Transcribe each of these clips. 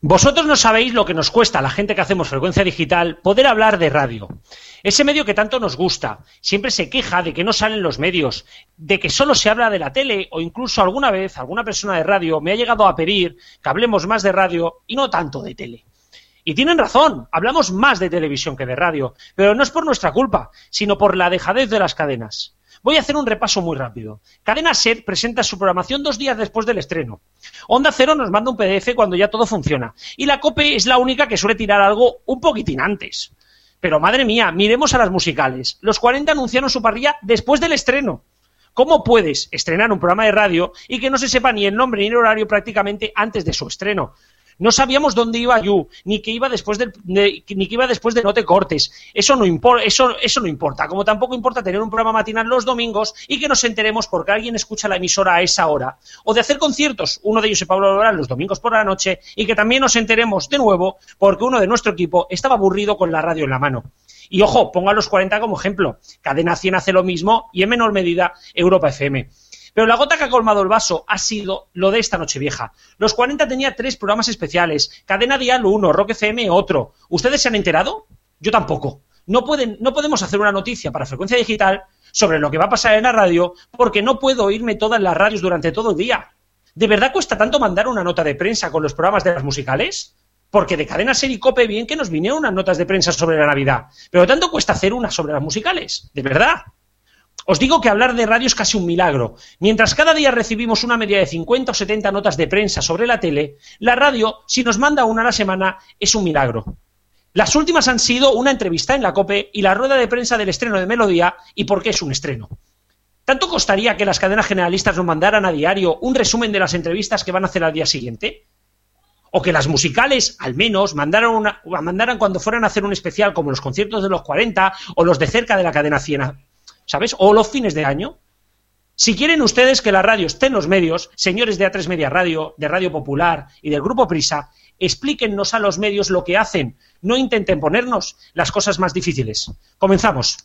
Vosotros no sabéis lo que nos cuesta a la gente que hacemos frecuencia digital poder hablar de radio. Ese medio que tanto nos gusta, siempre se queja de que no salen los medios, de que solo se habla de la tele o incluso alguna vez alguna persona de radio me ha llegado a pedir que hablemos más de radio y no tanto de tele. Y tienen razón, hablamos más de televisión que de radio, pero no es por nuestra culpa, sino por la dejadez de las cadenas. Voy a hacer un repaso muy rápido. Cadena Ser presenta su programación dos días después del estreno. Onda Cero nos manda un PDF cuando ya todo funciona. Y la COPE es la única que suele tirar algo un poquitín antes. Pero madre mía, miremos a las musicales. Los 40 anunciaron su parrilla después del estreno. ¿Cómo puedes estrenar un programa de radio y que no se sepa ni el nombre ni el horario prácticamente antes de su estreno? No sabíamos dónde iba Yu, ni que iba después del, ni que iba después de No te cortes. Eso no, importa, eso, eso no importa. Como tampoco importa tener un programa matinal los domingos y que nos enteremos porque alguien escucha la emisora a esa hora. O de hacer conciertos, uno de ellos es Pablo Lorán los domingos por la noche, y que también nos enteremos de nuevo porque uno de nuestro equipo estaba aburrido con la radio en la mano. Y ojo, pongo a los 40 como ejemplo. Cadena 100 hace lo mismo y en menor medida Europa FM. Pero la gota que ha colmado el vaso ha sido lo de esta noche vieja. Los 40 tenía tres programas especiales. Cadena Dial uno, Rock FM otro. ¿Ustedes se han enterado? Yo tampoco. No, pueden, no podemos hacer una noticia para frecuencia digital sobre lo que va a pasar en la radio porque no puedo oírme todas las radios durante todo el día. ¿De verdad cuesta tanto mandar una nota de prensa con los programas de las musicales? Porque de cadena ser y cope bien que nos vinieron unas notas de prensa sobre la Navidad. Pero tanto cuesta hacer una sobre las musicales. ¿De verdad? Os digo que hablar de radio es casi un milagro. Mientras cada día recibimos una media de 50 o 70 notas de prensa sobre la tele, la radio, si nos manda una a la semana, es un milagro. Las últimas han sido una entrevista en la COPE y la rueda de prensa del estreno de Melodía y por qué es un estreno. ¿Tanto costaría que las cadenas generalistas nos mandaran a diario un resumen de las entrevistas que van a hacer al día siguiente? O que las musicales, al menos, mandaran, una, mandaran cuando fueran a hacer un especial como los conciertos de los 40 o los de cerca de la cadena ¿sabes? O los fines de año. Si quieren ustedes que la radio esté en los medios, señores de A3 Media Radio, de Radio Popular y del Grupo Prisa, explíquennos a los medios lo que hacen. No intenten ponernos las cosas más difíciles. Comenzamos.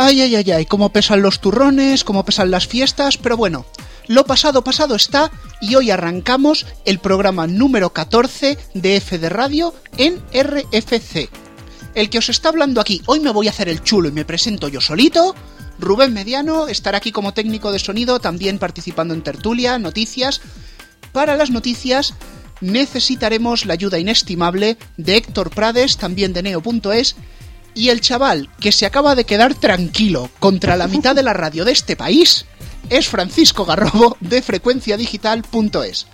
Ay, ay, ay, ay, cómo pesan los turrones, cómo pesan las fiestas, pero bueno, lo pasado pasado está y hoy arrancamos el programa número 14 de F de Radio en RFC. El que os está hablando aquí, hoy me voy a hacer el chulo y me presento yo solito. Rubén Mediano estará aquí como técnico de sonido, también participando en tertulia, noticias. Para las noticias necesitaremos la ayuda inestimable de Héctor Prades, también de Neo.es, y el chaval que se acaba de quedar tranquilo contra la mitad de la radio de este país es Francisco Garrobo de frecuenciadigital.es.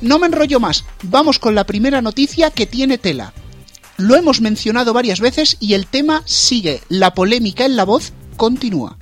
No me enrollo más, vamos con la primera noticia que tiene tela. Lo hemos mencionado varias veces y el tema sigue, la polémica en la voz continúa.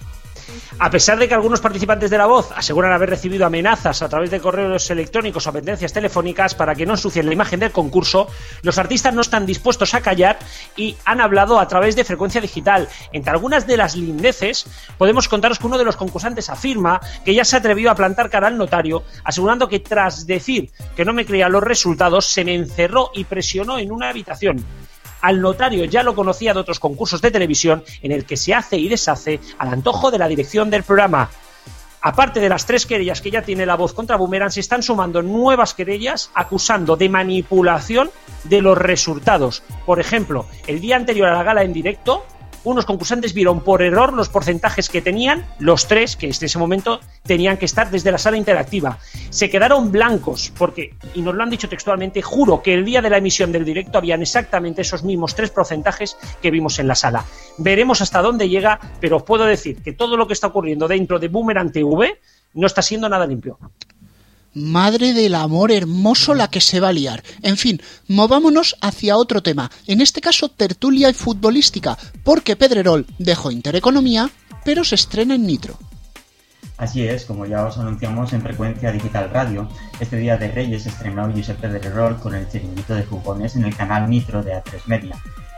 A pesar de que algunos participantes de La Voz aseguran haber recibido amenazas a través de correos electrónicos o pendencias telefónicas para que no ensucien la imagen del concurso, los artistas no están dispuestos a callar y han hablado a través de frecuencia digital. Entre algunas de las lindeces, podemos contaros que uno de los concursantes afirma que ya se atrevió a plantar cara al notario, asegurando que tras decir que no me creía los resultados, se me encerró y presionó en una habitación al notario ya lo conocía de otros concursos de televisión en el que se hace y deshace al antojo de la dirección del programa. Aparte de las tres querellas que ya tiene la voz contra Boomerang, se están sumando nuevas querellas acusando de manipulación de los resultados. Por ejemplo, el día anterior a la gala en directo, unos concursantes vieron por error los porcentajes que tenían, los tres que en ese momento tenían que estar desde la sala interactiva. Se quedaron blancos porque, y nos lo han dicho textualmente, juro que el día de la emisión del directo habían exactamente esos mismos tres porcentajes que vimos en la sala. Veremos hasta dónde llega, pero os puedo decir que todo lo que está ocurriendo dentro de Boomerang TV no está siendo nada limpio. Madre del amor hermoso la que se va a liar. En fin, movámonos hacia otro tema, en este caso tertulia y futbolística, porque Pedrerol dejó Intereconomía, pero se estrena en Nitro. Así es, como ya os anunciamos en Frecuencia Digital Radio, este día de Reyes estrenó Josep Pedrerol con el chiringuito de jugones en el canal Nitro de A3 Media.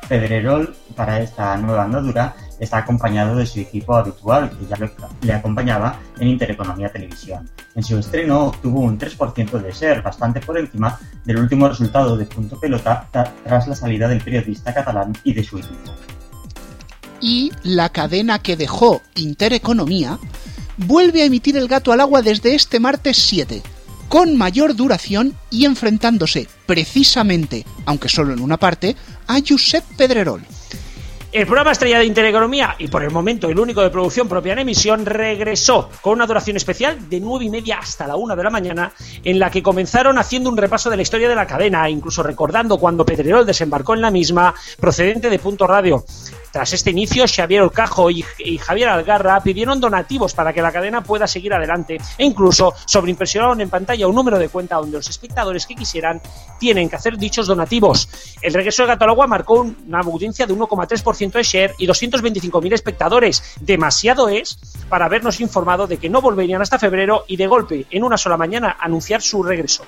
Pedrerol, para esta nueva andadura, está acompañado de su equipo habitual, que ya le acompañaba en Intereconomía Televisión. En su estreno obtuvo un 3% de ser, bastante por encima del último resultado de Punto Pelota tras la salida del periodista catalán y de su equipo. Y la cadena que dejó Intereconomía vuelve a emitir el gato al agua desde este martes 7, con mayor duración y enfrentándose precisamente, aunque solo en una parte, a Josep Pedrerol. El programa estrella de Intereconomía, y por el momento el único de producción propia en emisión, regresó con una duración especial de nueve y media hasta la una de la mañana, en la que comenzaron haciendo un repaso de la historia de la cadena, incluso recordando cuando Pedrerol desembarcó en la misma, procedente de Punto Radio. Tras este inicio, Xavier Olcajo y, Javier Algarra pidieron donativos para que la cadena pueda seguir adelante e incluso sobreimpresionaron en pantalla un número de cuenta donde los espectadores que quisieran tienen que hacer dichos donativos. El regreso de Gato marcó una audiencia de 1,3% de share y 225.000 espectadores. Demasiado es para habernos informado de que no volverían hasta febrero y de golpe, en una sola mañana, anunciar su regreso.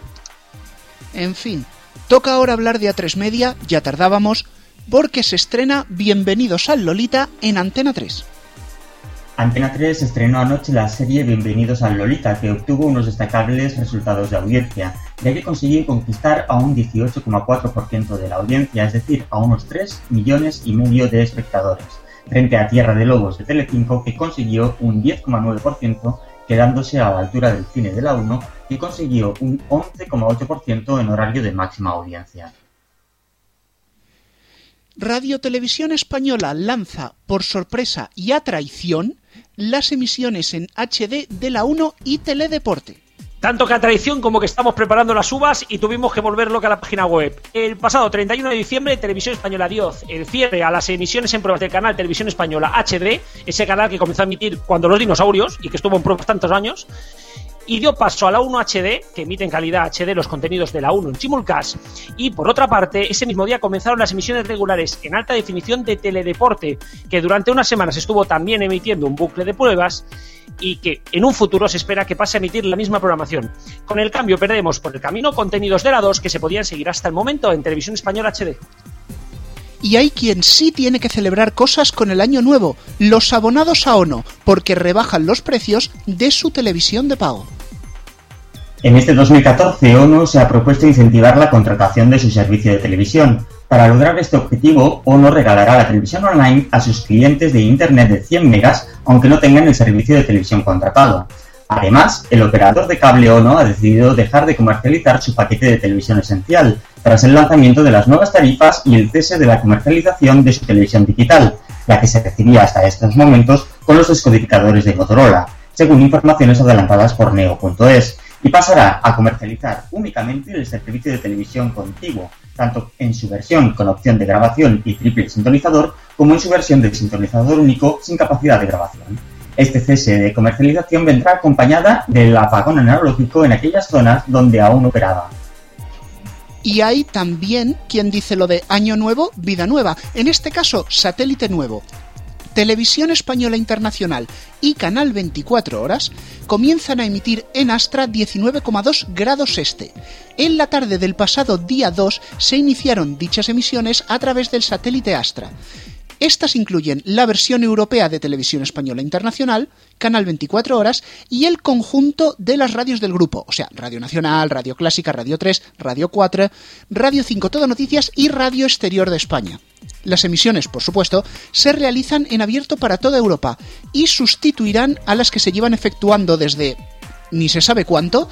En fin, toca ahora hablar de A3 Media, ya tardábamos, porque se estrena Bienvenidos al Lolita en Antena 3. Antena 3 estrenó anoche la serie Bienvenidos al Lolita, que obtuvo unos destacables resultados de audiencia, ya que consiguió conquistar a un 18,4% de la audiencia, es decir, a unos 3 millones y medio de espectadores, frente a Tierra de Lobos de Telecinco, que consiguió un 10,9%, quedándose a la altura del cine de la 1, que consiguió un 11,8% en horario de máxima audiencia. Radio Televisión Española lanza, por sorpresa y a traición, las emisiones en HD de la 1 y Teledeporte. Tanto que a traición como que estamos preparando las uvas y tuvimos que volverlo a la página web. El pasado 31 de diciembre, Televisión Española dio el cierre a las emisiones en pruebas del canal Televisión Española HD, ese canal que comenzó a emitir cuando los dinosaurios y que estuvo en pruebas tantos años y dio paso a la 1 HD, que emite en calidad HD los contenidos de la 1 en simulcast, y por otra parte, ese mismo día comenzaron las emisiones regulares en alta definición de Teledeporte, que durante unas semanas estuvo también emitiendo un bucle de pruebas y que en un futuro se espera que pase a emitir la misma programación. Con el cambio perdemos por el camino contenidos de la 2 que se podían seguir hasta el momento en Televisión Española HD y hay quien sí tiene que celebrar cosas con el año nuevo, los abonados a ONO, porque rebajan los precios de su televisión de pago. En este 2014, ONO se ha propuesto incentivar la contratación de su servicio de televisión. Para lograr este objetivo, ONO regalará la televisión online a sus clientes de Internet de 100 megas, aunque no tengan el servicio de televisión contratado. Además, el operador de cable ONO ha decidido dejar de comercializar su paquete de televisión esencial, tras el lanzamiento de las nuevas tarifas y el cese de la comercialización de su televisión digital, la que se recibía hasta estos momentos con los descodificadores de Motorola, según informaciones adelantadas por Neo.es y pasará a comercializar únicamente el servicio de televisión contiguo, tanto en su versión con opción de grabación y triple sintonizador, como en su versión de sintonizador único sin capacidad de grabación. Este cese de comercialización vendrá acompañada del apagón analógico en aquellas zonas donde aún operaba. Y hay también quien dice lo de año nuevo, vida nueva, en este caso satélite nuevo, Televisión Española Internacional y Canal 24 Horas comienzan a emitir en Astra 19,2 grados este. En la tarde del pasado día 2 se iniciaron dichas emisiones a través del satélite Astra. Estas incluyen la versión europea de Televisión Española Internacional, Canal 24 Horas y el conjunto de las radios del grupo, o sea, Radio Nacional, Radio Clásica, Radio 3, Radio 4, Radio 5 Todo Noticias y Radio Exterior de España. Las emisiones, por supuesto, se realizan en abierto para toda Europa y sustituirán a las que se llevan efectuando desde ni se sabe cuánto,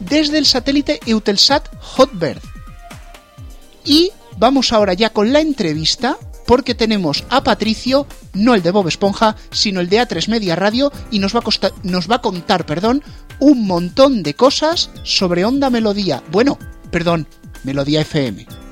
desde el satélite Eutelsat Hotbird. Y vamos ahora ya con la entrevista porque tenemos a Patricio, no el de Bob Esponja, sino el de A3 Media Radio, y nos va a, nos va a contar, perdón, un montón de cosas sobre Onda Melodía. Bueno, perdón, Melodía FM.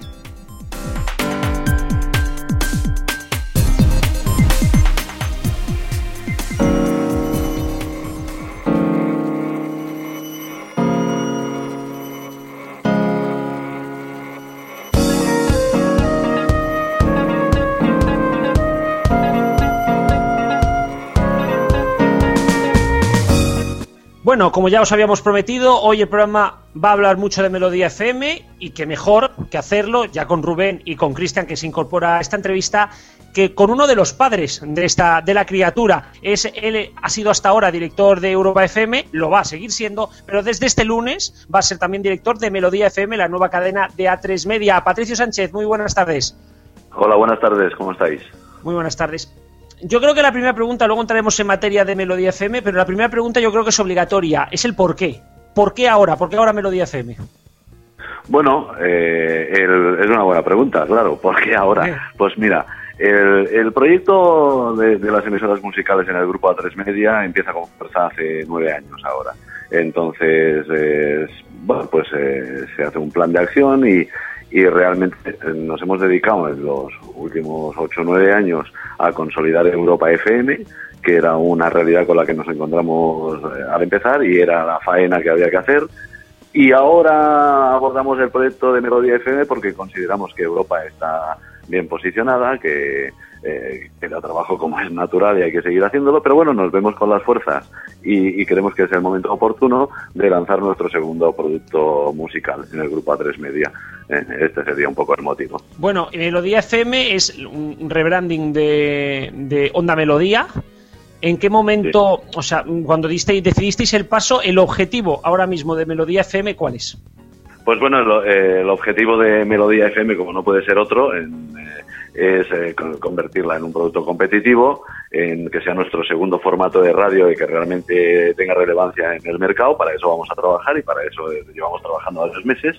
Bueno, como ya os habíamos prometido, hoy el programa va a hablar mucho de Melodía FM y que mejor que hacerlo ya con Rubén y con Cristian que se incorpora a esta entrevista que con uno de los padres de esta de la criatura es él ha sido hasta ahora director de Europa FM, lo va a seguir siendo, pero desde este lunes va a ser también director de Melodía FM, la nueva cadena de A3 Media. Patricio Sánchez, muy buenas tardes. Hola, buenas tardes, ¿cómo estáis? Muy buenas tardes yo creo que la primera pregunta, luego entraremos en materia de Melodía FM, pero la primera pregunta yo creo que es obligatoria, es el por qué. ¿Por qué ahora? ¿Por qué ahora Melodía FM? Bueno, eh, es una buena pregunta, claro. ¿Por qué ahora? Pues mira, el, proyecto de, las emisoras musicales en el grupo A3 Media empieza con fuerza hace nueve años ahora. Entonces, bueno, pues eh, se hace un plan de acción y, y realmente eh, nos hemos dedicado en los últimos 8 o 9 años a consolidar Europa FM, que era una realidad con la que nos encontramos eh, al empezar y era la faena que había que hacer. Y ahora abordamos el proyecto de Melodía FM porque consideramos que Europa está bien posicionada, que eh, el trabajo como es natural y hay que seguir haciéndolo, pero bueno, nos vemos con las fuerzas y, creemos que es el momento oportuno de lanzar nuestro segundo producto musical en el grupo A3 Media. Eh, este sería un poco el motivo. Bueno, Melodía FM es un rebranding de, de Onda Melodía. ¿En qué momento, o sea, cuando disteis, decidisteis el paso, el objetivo ahora mismo de Melodía FM, cuál es? Pues bueno, eh, el, objetivo de Melodía FM, como no puede ser otro, en, es eh, convertirla en un producto competitivo, en que sea nuestro segundo formato de radio y que realmente tenga relevancia en el mercado. Para eso vamos a trabajar y para eso eh, llevamos trabajando varios meses.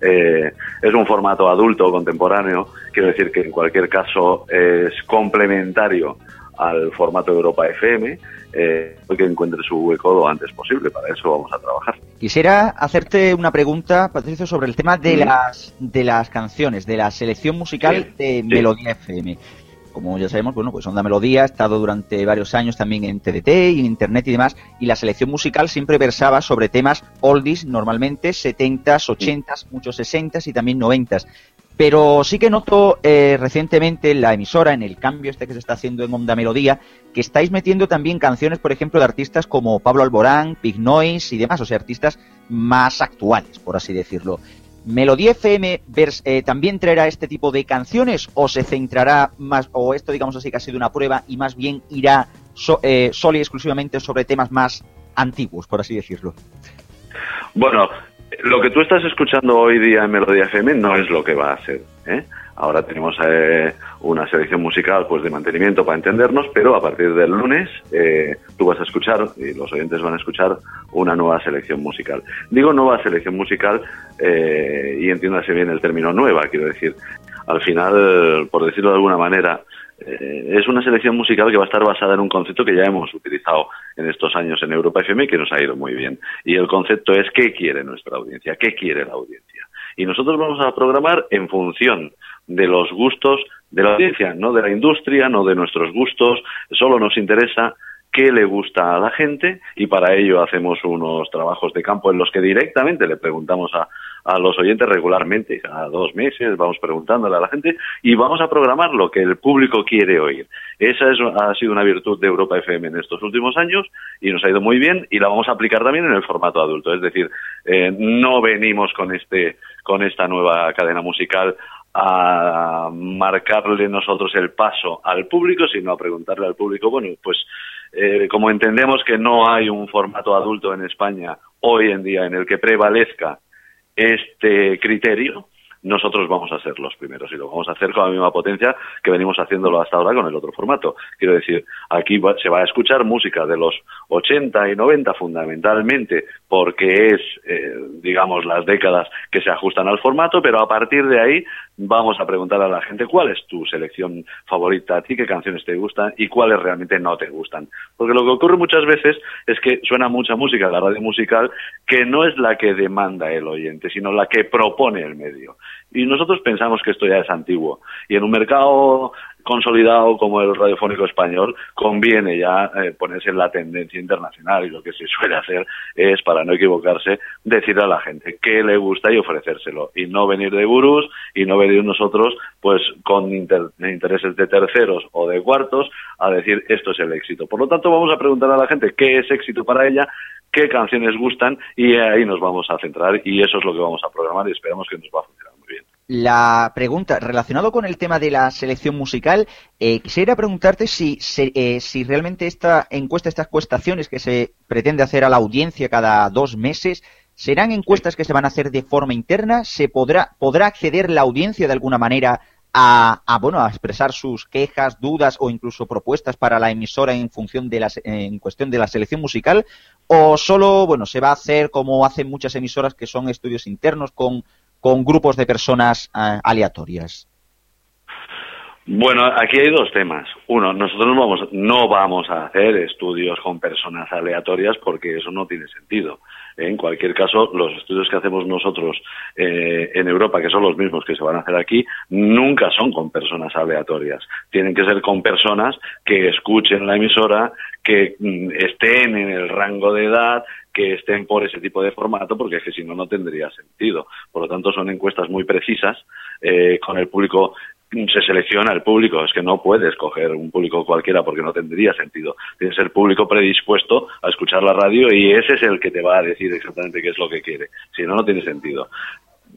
Eh, es un formato adulto, contemporáneo, quiero decir que en cualquier caso es complementario al formato Europa FM, eh, que encuentre su hueco lo antes posible. Para eso vamos a trabajar. Quisiera hacerte una pregunta, Patricio, sobre el tema de, las, de las canciones, de la selección musical de Melodía FM. Como ya sabemos, bueno, pues Onda Melodía ha estado durante varios años también en TDT y en Internet y demás, y la selección musical siempre versaba sobre temas oldies, normalmente 70s, 80s, muchos 60s y también 90s. Pero sí que noto eh, recientemente en la emisora, en el cambio este que se está haciendo en Onda Melodía, que estáis metiendo también canciones, por ejemplo, de artistas como Pablo Alborán, Big Noise y demás, o sea, artistas más actuales, por así decirlo. ¿Melodía FM eh, también traerá este tipo de canciones o se centrará más, o esto digamos así que ha sido una prueba y más bien irá eh, solo y exclusivamente sobre temas más antiguos, por así decirlo? Bueno, lo que tú estás escuchando hoy día en Melodía FM no es lo que va a ser. ¿eh? Ahora tenemos eh, una selección musical pues de mantenimiento para entendernos, pero a partir del lunes eh, tú vas a escuchar y los oyentes van a escuchar una nueva selección musical. Digo nueva selección musical eh, y entiéndase bien el término nueva, quiero decir. Al final, por decirlo de alguna manera, eh, es una selección musical que va a estar basada en un concepto que ya hemos utilizado en estos años en Europa FM y que nos ha ido muy bien. Y el concepto es qué quiere nuestra audiencia, qué quiere la audiencia. Y nosotros vamos a programar en función de los gustos de la audiencia, no de la industria, no de nuestros gustos. Solo nos interesa qué le gusta a la gente y para ello hacemos unos trabajos de campo en los que directamente le preguntamos a, a los oyentes regularmente, cada dos meses vamos preguntándole a la gente y vamos a programar lo que el público quiere oír. Esa es, ha sido una virtud de Europa FM en estos últimos años y nos ha ido muy bien y la vamos a aplicar también en el formato adulto. Es decir, eh, no venimos con, este, con esta nueva cadena musical a marcarle nosotros el paso al público, sino a preguntarle al público, bueno, pues eh, como entendemos que no hay un formato adulto en España hoy en día en el que prevalezca este criterio, nosotros vamos a ser los primeros y lo vamos a hacer con la misma potencia que venimos haciéndolo hasta ahora con el otro formato. Quiero decir, aquí se va a escuchar música de los 80 y 90 fundamentalmente porque es, eh, digamos, las décadas que se ajustan al formato, pero a partir de ahí vamos a preguntar a la gente cuál es tu selección favorita a ti, qué canciones te gustan y cuáles realmente no te gustan. Porque lo que ocurre muchas veces es que suena mucha música en la radio musical que no es la que demanda el oyente, sino la que propone el medio. Y nosotros pensamos que esto ya es antiguo. Y en un mercado consolidado como el radiofónico español, conviene ya eh, ponerse en la tendencia internacional y lo que se suele hacer es, para no equivocarse, decirle a la gente qué le gusta y ofrecérselo y no venir de gurús y no venir nosotros pues con intereses de terceros o de cuartos a decir esto es el éxito. Por lo tanto, vamos a preguntar a la gente qué es éxito para ella, qué canciones gustan y ahí nos vamos a centrar y eso es lo que vamos a programar y esperamos que nos va a funcionar. La pregunta, relacionado con el tema de la selección musical, eh, quisiera preguntarte si, eh, si realmente esta encuesta, estas cuestaciones que se pretende hacer a la audiencia cada dos meses, ¿serán encuestas que se van a hacer de forma interna? ¿Se podrá, podrá acceder la audiencia de alguna manera a, bueno, a expresar sus quejas, dudas o incluso propuestas para la emisora en función de las, en cuestión de la selección musical o solo, bueno, se va a hacer como hacen muchas emisoras que son estudios internos con, con grupos de personas eh, aleatorias. Bueno, aquí hay dos temas. Uno, nosotros no vamos, no vamos a hacer estudios con personas aleatorias porque eso no tiene sentido. En cualquier caso, los estudios que hacemos nosotros eh, en Europa, que son los mismos que se van a hacer aquí, nunca son con personas aleatorias. Tienen que ser con personas que escuchen la emisora, que mm, estén en el rango de edad, que estén por ese tipo de formato, porque es que si no, no tendría sentido. Por lo tanto, son encuestas muy precisas, eh, con el público se selecciona el público, es que no puedes coger un público cualquiera porque no tendría sentido. Tiene que ser público predispuesto a escuchar la radio y ese es el que te va a decir exactamente qué es lo que quiere. Si no, no tiene sentido.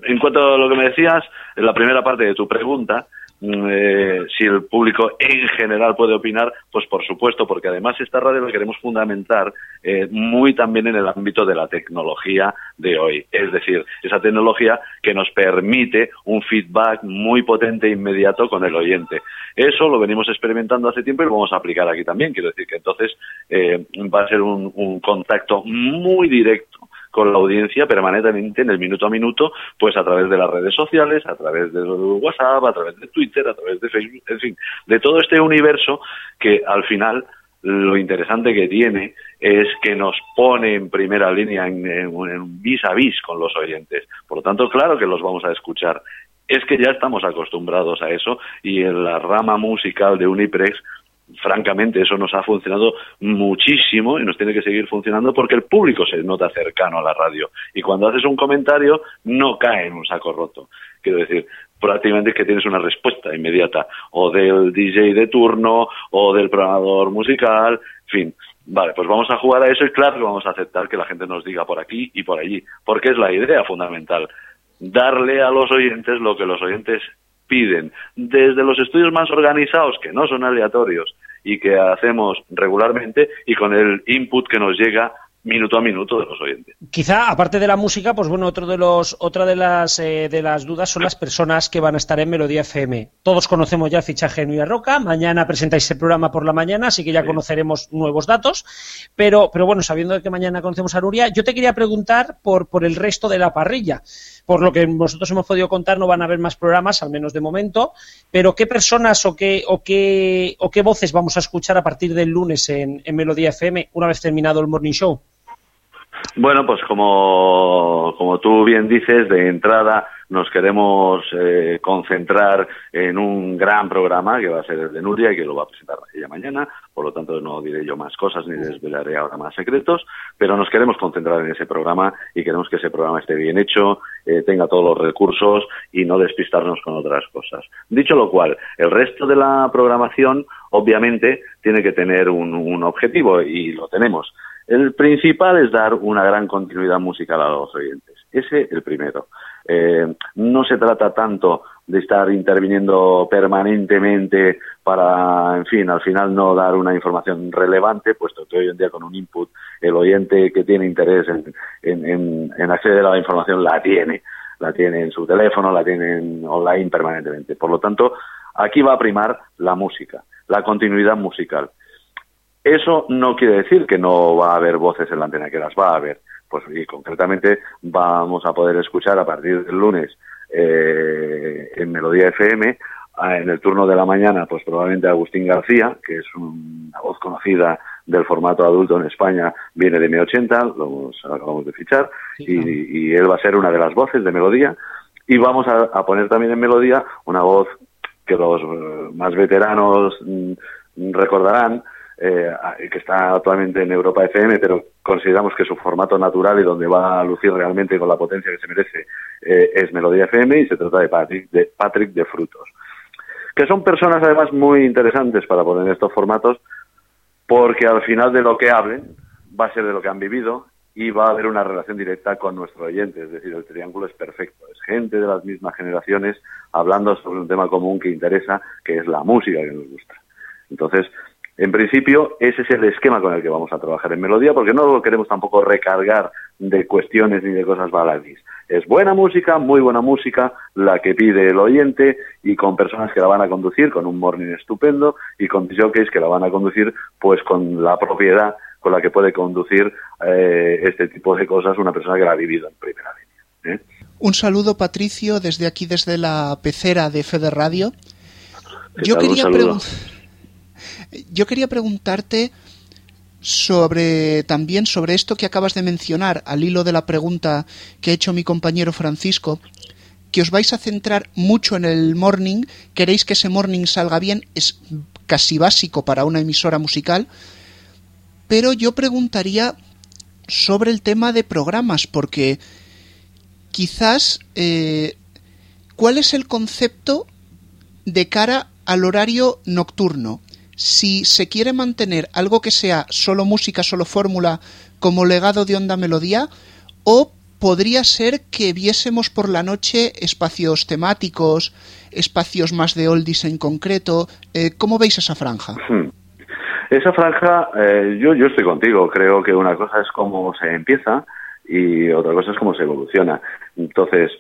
En cuanto a lo que me decías, en la primera parte de tu pregunta, eh, si el público en general puede opinar, pues por supuesto, porque además esta radio la queremos fundamentar eh, muy también en el ámbito de la tecnología de hoy. Es decir, esa tecnología que nos permite un feedback muy potente e inmediato con el oyente. Eso lo venimos experimentando hace tiempo y lo vamos a aplicar aquí también. Quiero decir que entonces eh, va a ser un contacto muy directo con la audiencia permanentemente en el minuto a minuto, pues a través de las redes sociales, a través de WhatsApp, a través de Twitter, a través de Facebook, en fin, de todo este universo que al final lo interesante que tiene es que nos pone en primera línea, en, en, vis a vis con los oyentes. Por lo tanto, claro que los vamos a escuchar. Es que ya estamos acostumbrados a eso y en la rama musical de Uniprex francamente eso nos ha funcionado muchísimo y nos tiene que seguir funcionando porque el público se nota cercano a la radio y cuando haces un comentario no cae en un saco roto. Quiero decir, prácticamente es que tienes una respuesta inmediata o del DJ de turno o del programador musical, en fin. Vale, pues vamos a jugar a eso y claro que vamos a aceptar que la gente nos diga por aquí y por allí, porque es la idea fundamental, darle a los oyentes lo que los oyentes piden, desde los estudios más organizados, que no son aleatorios y que hacemos regularmente, y con el input que nos llega minuto a minuto de los oyentes. Quizá, aparte de la música, pues bueno, otro de los, otra de las, eh, de las dudas son las personas que van a estar en Melodía FM. Todos conocemos ya el fichaje de Nuya Roca, mañana presentáis el programa por la mañana, así que ya conoceremos nuevos datos, pero, pero bueno, sabiendo que mañana conocemos a Nuria, yo te quería preguntar por, por el resto de la parrilla. Por lo que nosotros hemos podido contar, no van a haber más programas, al menos de momento, pero ¿qué personas o qué, o qué, o qué voces vamos a escuchar a partir del lunes en, en Melodía FM una vez terminado el Morning Show? Bueno, pues como, como tú bien dices, de entrada nos queremos eh, concentrar en un gran programa que va a ser el de Nuria y que lo va a presentar ella mañana, por lo tanto no diré yo más cosas ni desvelaré ahora más secretos, pero nos queremos concentrar en ese programa y queremos que ese programa esté bien hecho, eh, tenga todos los recursos y no despistarnos con otras cosas. Dicho lo cual, el resto de la programación obviamente tiene que tener un, un objetivo y lo tenemos. El principal es dar una gran continuidad musical a los oyentes. Ese el primero. Eh, no se trata tanto de estar interviniendo permanentemente para, en fin, al final no dar una información relevante, puesto que hoy en día con un input el oyente que tiene interés en, en acceder a la información la tiene, la tiene en su teléfono, la tiene en online permanentemente. Por lo tanto, aquí va a primar la música, la continuidad musical. Eso no quiere decir que no va a haber voces en la antena, que las va a haber. Pues y concretamente vamos a poder escuchar a partir del lunes eh, en Melodía FM, en el turno de la mañana, pues probablemente Agustín García, que es una voz conocida del formato adulto en España, viene de M80, lo acabamos de fichar, y, él va a ser una de las voces de Melodía. Y vamos a poner también en Melodía una voz que los eh, más veteranos mm, recordarán, eh, que está actualmente en Europa FM, pero consideramos que su formato natural y donde va a lucir realmente con la potencia que se merece eh, es Melodía FM y se trata de Patrick, de Patrick de Frutos. Que son personas además muy interesantes para poner estos formatos porque al final de lo que hablen va a ser de lo que han vivido y va a haber una relación directa con nuestro oyente, es decir, el triángulo es perfecto, es gente de las mismas generaciones hablando sobre un tema común que interesa, que es la música que nos gusta. Entonces, en principio, ese es el esquema con el que vamos a trabajar en Melodía, porque no lo queremos tampoco recargar de cuestiones ni de cosas baladís. Es buena música, muy buena música, la que pide el oyente y con personas que la van a conducir con un morning estupendo y con jockeys que la van a conducir pues con la propiedad con la que puede conducir eh, este tipo de cosas una persona que la ha vivido en primera línea. ¿eh? Un saludo, Patricio, desde aquí, desde la pecera de Fede Radio. Yo quería preguntar yo quería preguntarte sobre también sobre esto que acabas de mencionar al hilo de la pregunta que ha hecho mi compañero Francisco que os vais a centrar mucho en el morning, queréis que ese morning salga bien, es casi básico para una emisora musical, pero yo preguntaría sobre el tema de programas, porque quizás eh, cuál es el concepto de cara al horario nocturno si se quiere mantener algo que sea solo música, solo fórmula, como legado de onda melodía, o podría ser que viésemos por la noche espacios temáticos, espacios más de oldies en concreto. Eh, ¿Cómo veis esa franja? Hmm. Esa franja, eh, yo, yo estoy contigo. Creo que una cosa es cómo se empieza y otra cosa es cómo se evoluciona. Entonces,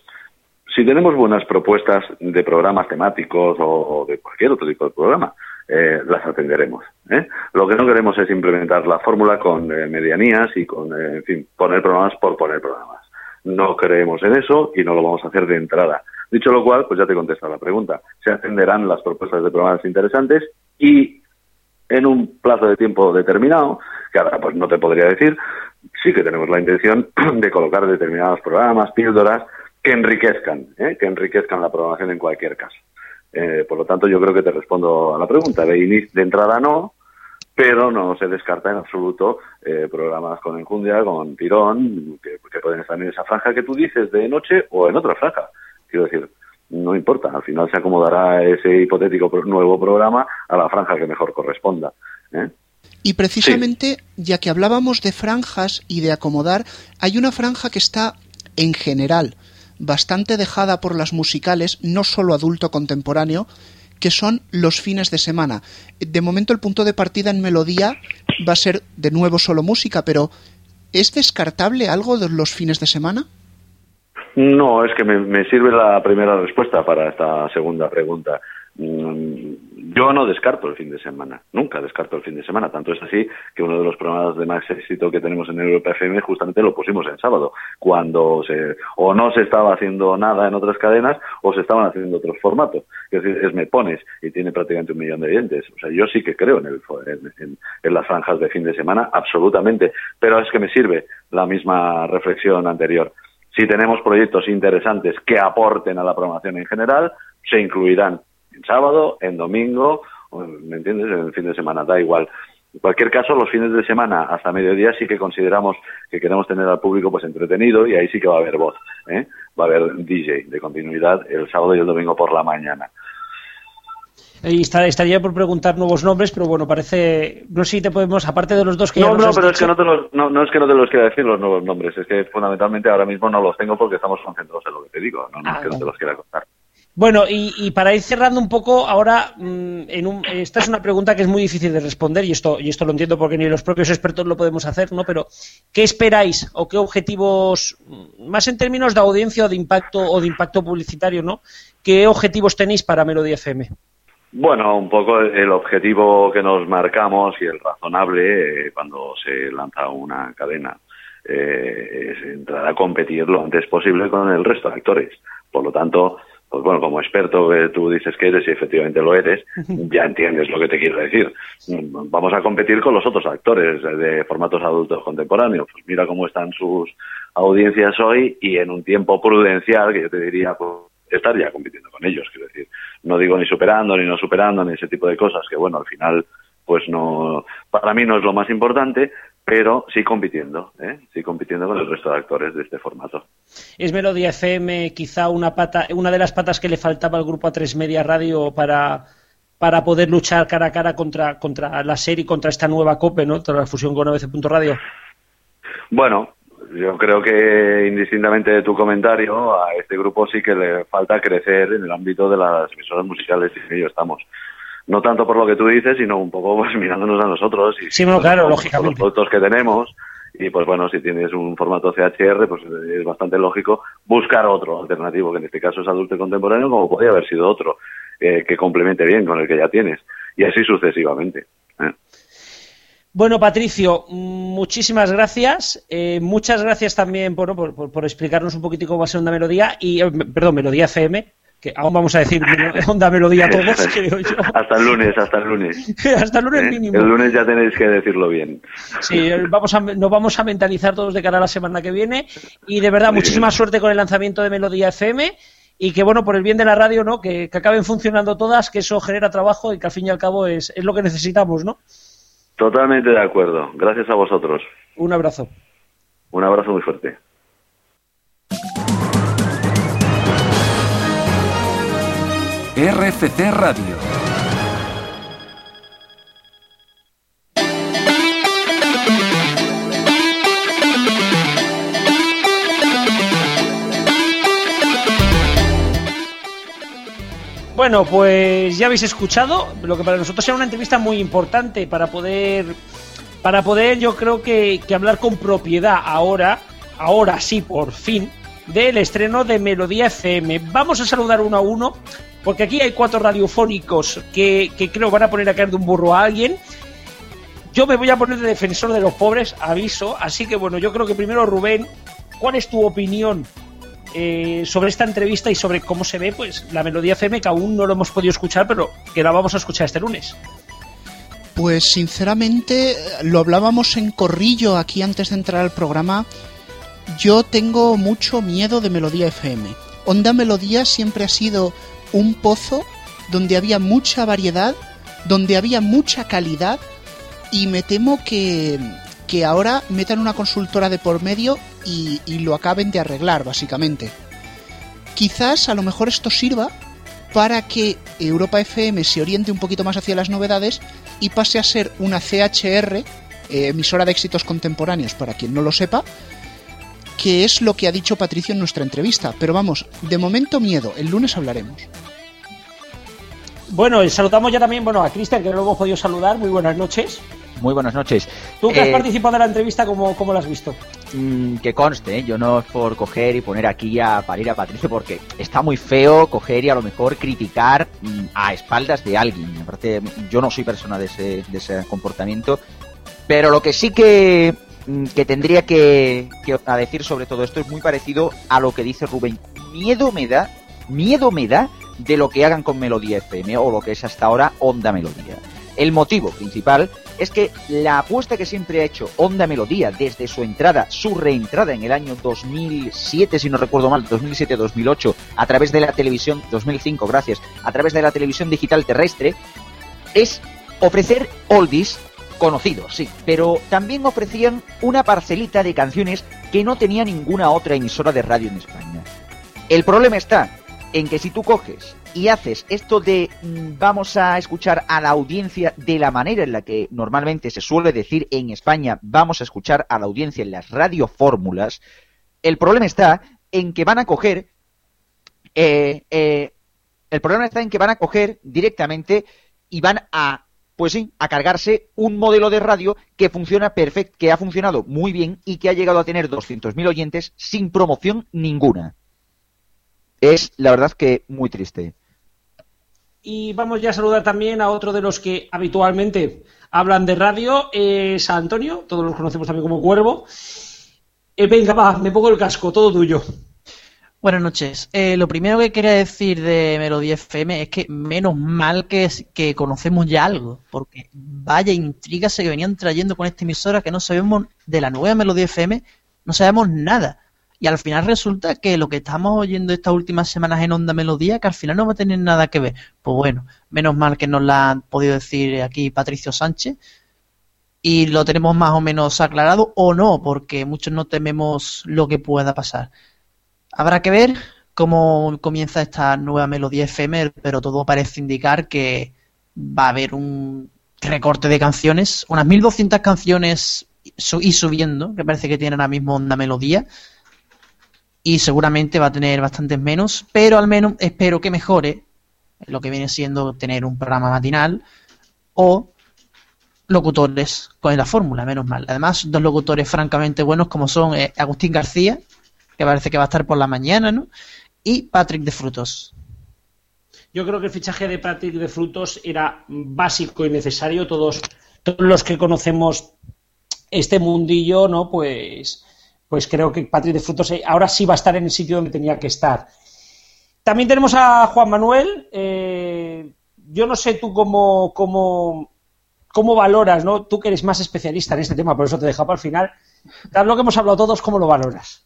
si tenemos buenas propuestas de programas temáticos o de cualquier otro tipo de programa, eh, las atenderemos. ¿eh? Lo que no queremos es implementar la fórmula con eh, medianías y con, en fin, poner programas por poner programas. No creemos en eso y no lo vamos a hacer de entrada. Dicho lo cual, pues ya te contesto la pregunta. Se atenderán las propuestas de programas interesantes y en un plazo de tiempo determinado, que ahora pues no te podría decir, sí que tenemos la intención de colocar determinados programas, píldoras, que enriquezcan, que enriquezcan la programación en cualquier caso. Eh, por lo tanto, yo creo que te respondo a la pregunta. De, de entrada no, pero no se descarta en absoluto eh, programas con enjundia, con tirón, que, pueden estar en esa franja que tú dices de noche o en otra franja. Quiero decir, no importa, al final se acomodará ese hipotético nuevo programa a la franja que mejor corresponda. ¿eh? Y precisamente, ya que hablábamos de franjas y de acomodar, hay una franja que está en general bastante dejada por las musicales, no solo adulto contemporáneo, que son los fines de semana. De momento el punto de partida en melodía va a ser de nuevo solo música, pero ¿es descartable algo de los fines de semana? No, es que me, me sirve la primera respuesta para esta segunda pregunta. Yo no descarto el fin de semana, nunca descarto el fin de semana. Tanto es así que uno de los programas de más éxito que tenemos en Europa FM justamente lo pusimos en sábado, cuando se, o no se estaba haciendo nada en otras cadenas o se estaban haciendo otros formatos. Es decir, es Me Pones y tiene prácticamente un millón de oyentes. O sea, yo sí que creo en, el, en las franjas de fin de semana, absolutamente. Pero es que me sirve la misma reflexión anterior. Si tenemos proyectos interesantes que aporten a la programación en general, se incluirán en sábado, en domingo, ¿me entiendes? En el fin de semana, da igual. En cualquier caso, los fines de semana hasta mediodía sí que consideramos que queremos tener al público pues entretenido y ahí sí que va a haber voz, ¿eh? va a haber DJ de continuidad el sábado y el domingo por la mañana. Y estaría por preguntar nuevos nombres, pero bueno, parece. No sé si te podemos, aparte de los dos que no, ya No, pero es que no, te los, no, es que no te los quiera decir los nuevos nombres, es que fundamentalmente ahora mismo no los tengo porque estamos concentrados en lo que te digo, no, es que no te los quiera contar. Bueno, y, para ir cerrando un poco, ahora, mm, en esta es una pregunta que es muy difícil de responder y esto, y esto lo entiendo porque ni los propios expertos lo podemos hacer, ¿no? Pero, ¿qué esperáis o qué objetivos, mm, más en términos de audiencia o de impacto o de impacto publicitario, ¿no? ¿Qué objetivos tenéis para Melody FM? Bueno, un poco el objetivo que nos marcamos y el razonable eh, cuando se lanza una cadena eh, es entrar a competir lo antes posible con el resto de actores. Por lo tanto, pues bueno, como experto que tú dices que eres y efectivamente lo eres, ya entiendes lo que te quiero decir. Vamos a competir con los otros actores de formatos adultos contemporáneos. Pues mira cómo están sus audiencias hoy y en un tiempo prudencial, que yo te diría, pues estar ya compitiendo con ellos. Quiero decir, no digo ni superando, ni no superando, ni ese tipo de cosas, que bueno, al final, pues no, para mí no es lo más importante, pero sí compitiendo, ¿eh? sí compitiendo con el resto de actores de este formato. ¿Es Melodía FM quizá una pata, una de las patas que le faltaba al grupo A3 Media Radio para, para poder luchar cara a cara contra, contra la serie, contra esta nueva COPE, ¿no? Tras la fusión con ABC Radio? Bueno, yo creo que indistintamente de tu comentario, a este grupo sí que le falta crecer en el ámbito de las emisoras musicales y en ello estamos. No tanto por lo que tú dices, sino un poco pues mirándonos a nosotros y sí, bueno, claro, los productos que tenemos. Y pues bueno, si tienes un formato CHR, pues es bastante lógico buscar otro alternativo, que en este caso es adulto contemporáneo, como podría haber sido otro, eh, que complemente bien con el que ya tienes. Y así sucesivamente. ¿eh? Bueno, Patricio, muchísimas gracias. Eh, muchas gracias también por, por, explicarnos un poquito cómo va a ser Onda Melodía y, eh, perdón, Melodía FM, que aún vamos a decir Onda Melodía todos, creo yo. Hasta el lunes, hasta el lunes. hasta el lunes ¿Eh? mínimo. El lunes ya tenéis que decirlo bien. Sí, vamos a, nos vamos a mentalizar todos de cara a la semana que viene y de verdad, muchísima suerte con el lanzamiento de Melodía FM y que bueno, por el bien de la radio, ¿no? Que, acaben funcionando todas, que eso genera trabajo y que al fin y al cabo es, es lo que necesitamos, ¿no? Totalmente de acuerdo. Gracias a vosotros. Un abrazo. Un abrazo muy fuerte. RFC Radio. Bueno, pues ya habéis escuchado lo que para nosotros era una entrevista muy importante para poder, para poder yo creo que, que hablar con propiedad ahora, ahora sí, por fin, del estreno de Melodía FM. Vamos a saludar uno a uno, porque aquí hay cuatro radiofónicos que, que creo van a poner a caer de un burro a alguien. Yo me voy a poner de defensor de los pobres, aviso. Así que bueno, yo creo que primero Rubén, ¿cuál es tu opinión eh, sobre esta entrevista y sobre cómo se ve pues la melodía FM que aún no lo hemos podido escuchar, pero que la vamos a escuchar este lunes. Pues sinceramente, lo hablábamos en corrillo aquí antes de entrar al programa. Yo tengo mucho miedo de Melodía FM. Onda Melodía siempre ha sido un pozo donde había mucha variedad, donde había mucha calidad y me temo que, que ahora metan una consultora de por medio y, lo acaben de arreglar, básicamente. Quizás a lo mejor esto sirva para que Europa FM se oriente un poquito más hacia las novedades y pase a ser una CHR, eh, emisora de éxitos contemporáneos, para quien no lo sepa, que es lo que ha dicho Patricio en nuestra entrevista. Pero vamos, de momento miedo, el lunes hablaremos. Bueno, saludamos ya también bueno, a Cristian, que no lo hemos podido saludar. Muy buenas noches. Muy buenas noches. ¿Tú que has eh, participado en la entrevista, cómo, cómo la has visto? Mm, que conste, ¿eh? yo no es por coger y poner aquí a parir a Patricio, porque está muy feo coger y a lo mejor criticar mm, a espaldas de alguien. Aparte, yo no soy persona de ese, de ese comportamiento, pero lo que sí que, que tendría que, que decir sobre todo esto es muy parecido a lo que dice Rubén. Miedo me da, miedo me da de lo que hagan con Melodía FM o lo que es hasta ahora Onda Melodía. El motivo principal es que la apuesta que siempre ha hecho Onda Melodía desde su entrada, su reentrada en el año 2007, si no recuerdo mal, 2007-2008, a través de la televisión, 2005, gracias, a través de la televisión digital terrestre, es ofrecer oldies conocidos, sí, pero también ofrecían una parcelita de canciones que no tenía ninguna otra emisora de radio en España. El problema está en que si tú coges y haces esto de mm, vamos a escuchar a la audiencia de la manera en la que normalmente se suele decir en España vamos a escuchar a la audiencia en las radiofórmulas, el problema está en que van a coger eh, eh, el problema está en que van a coger directamente y van a pues sí, a cargarse un modelo de radio que funciona perfecto, que ha funcionado muy bien y que ha llegado a tener 200.000 oyentes sin promoción ninguna. Es la verdad que muy triste. Y vamos ya a saludar también a otro de los que habitualmente hablan de radio, es Antonio, todos los conocemos también como Cuervo. Eh, venga, va, me pongo el casco, todo tuyo. Buenas noches. Eh, lo primero que quería decir de Melodía FM es que menos mal que, que conocemos ya algo, porque vaya intriga se que venían trayendo con esta emisora que no sabemos de la nueva Melodía FM, no sabemos nada. Y al final resulta que lo que estamos oyendo estas últimas semanas en Onda Melodía, que al final no va a tener nada que ver. Pues bueno, menos mal que nos la han podido decir aquí Patricio Sánchez. Y lo tenemos más o menos aclarado o no, porque muchos no tememos lo que pueda pasar. Habrá que ver cómo comienza esta nueva melodía FM, pero todo parece indicar que va a haber un recorte de canciones, unas 1200 canciones y subiendo, que parece que tiene ahora mismo Onda Melodía. Y seguramente va a tener bastantes menos, pero al menos espero que mejore lo que viene siendo tener un programa matinal o locutores con la fórmula, menos mal. Además, dos locutores francamente buenos como son eh, Agustín García, que parece que va a estar por la mañana, ¿no? Y Patrick de Frutos. Yo creo que el fichaje de Patrick de Frutos era básico y necesario. Todos, todos los que conocemos este mundillo, ¿no? Pues, pues creo que Patrick de Frutos eh, ahora sí va a estar en el sitio donde tenía que estar. También tenemos a Juan Manuel. Eh, yo no sé tú cómo, cómo, cómo valoras, ¿no? Tú que eres más especialista en este tema, por eso te dejo para el final. Tal lo que hemos hablado todos, ¿cómo lo valoras?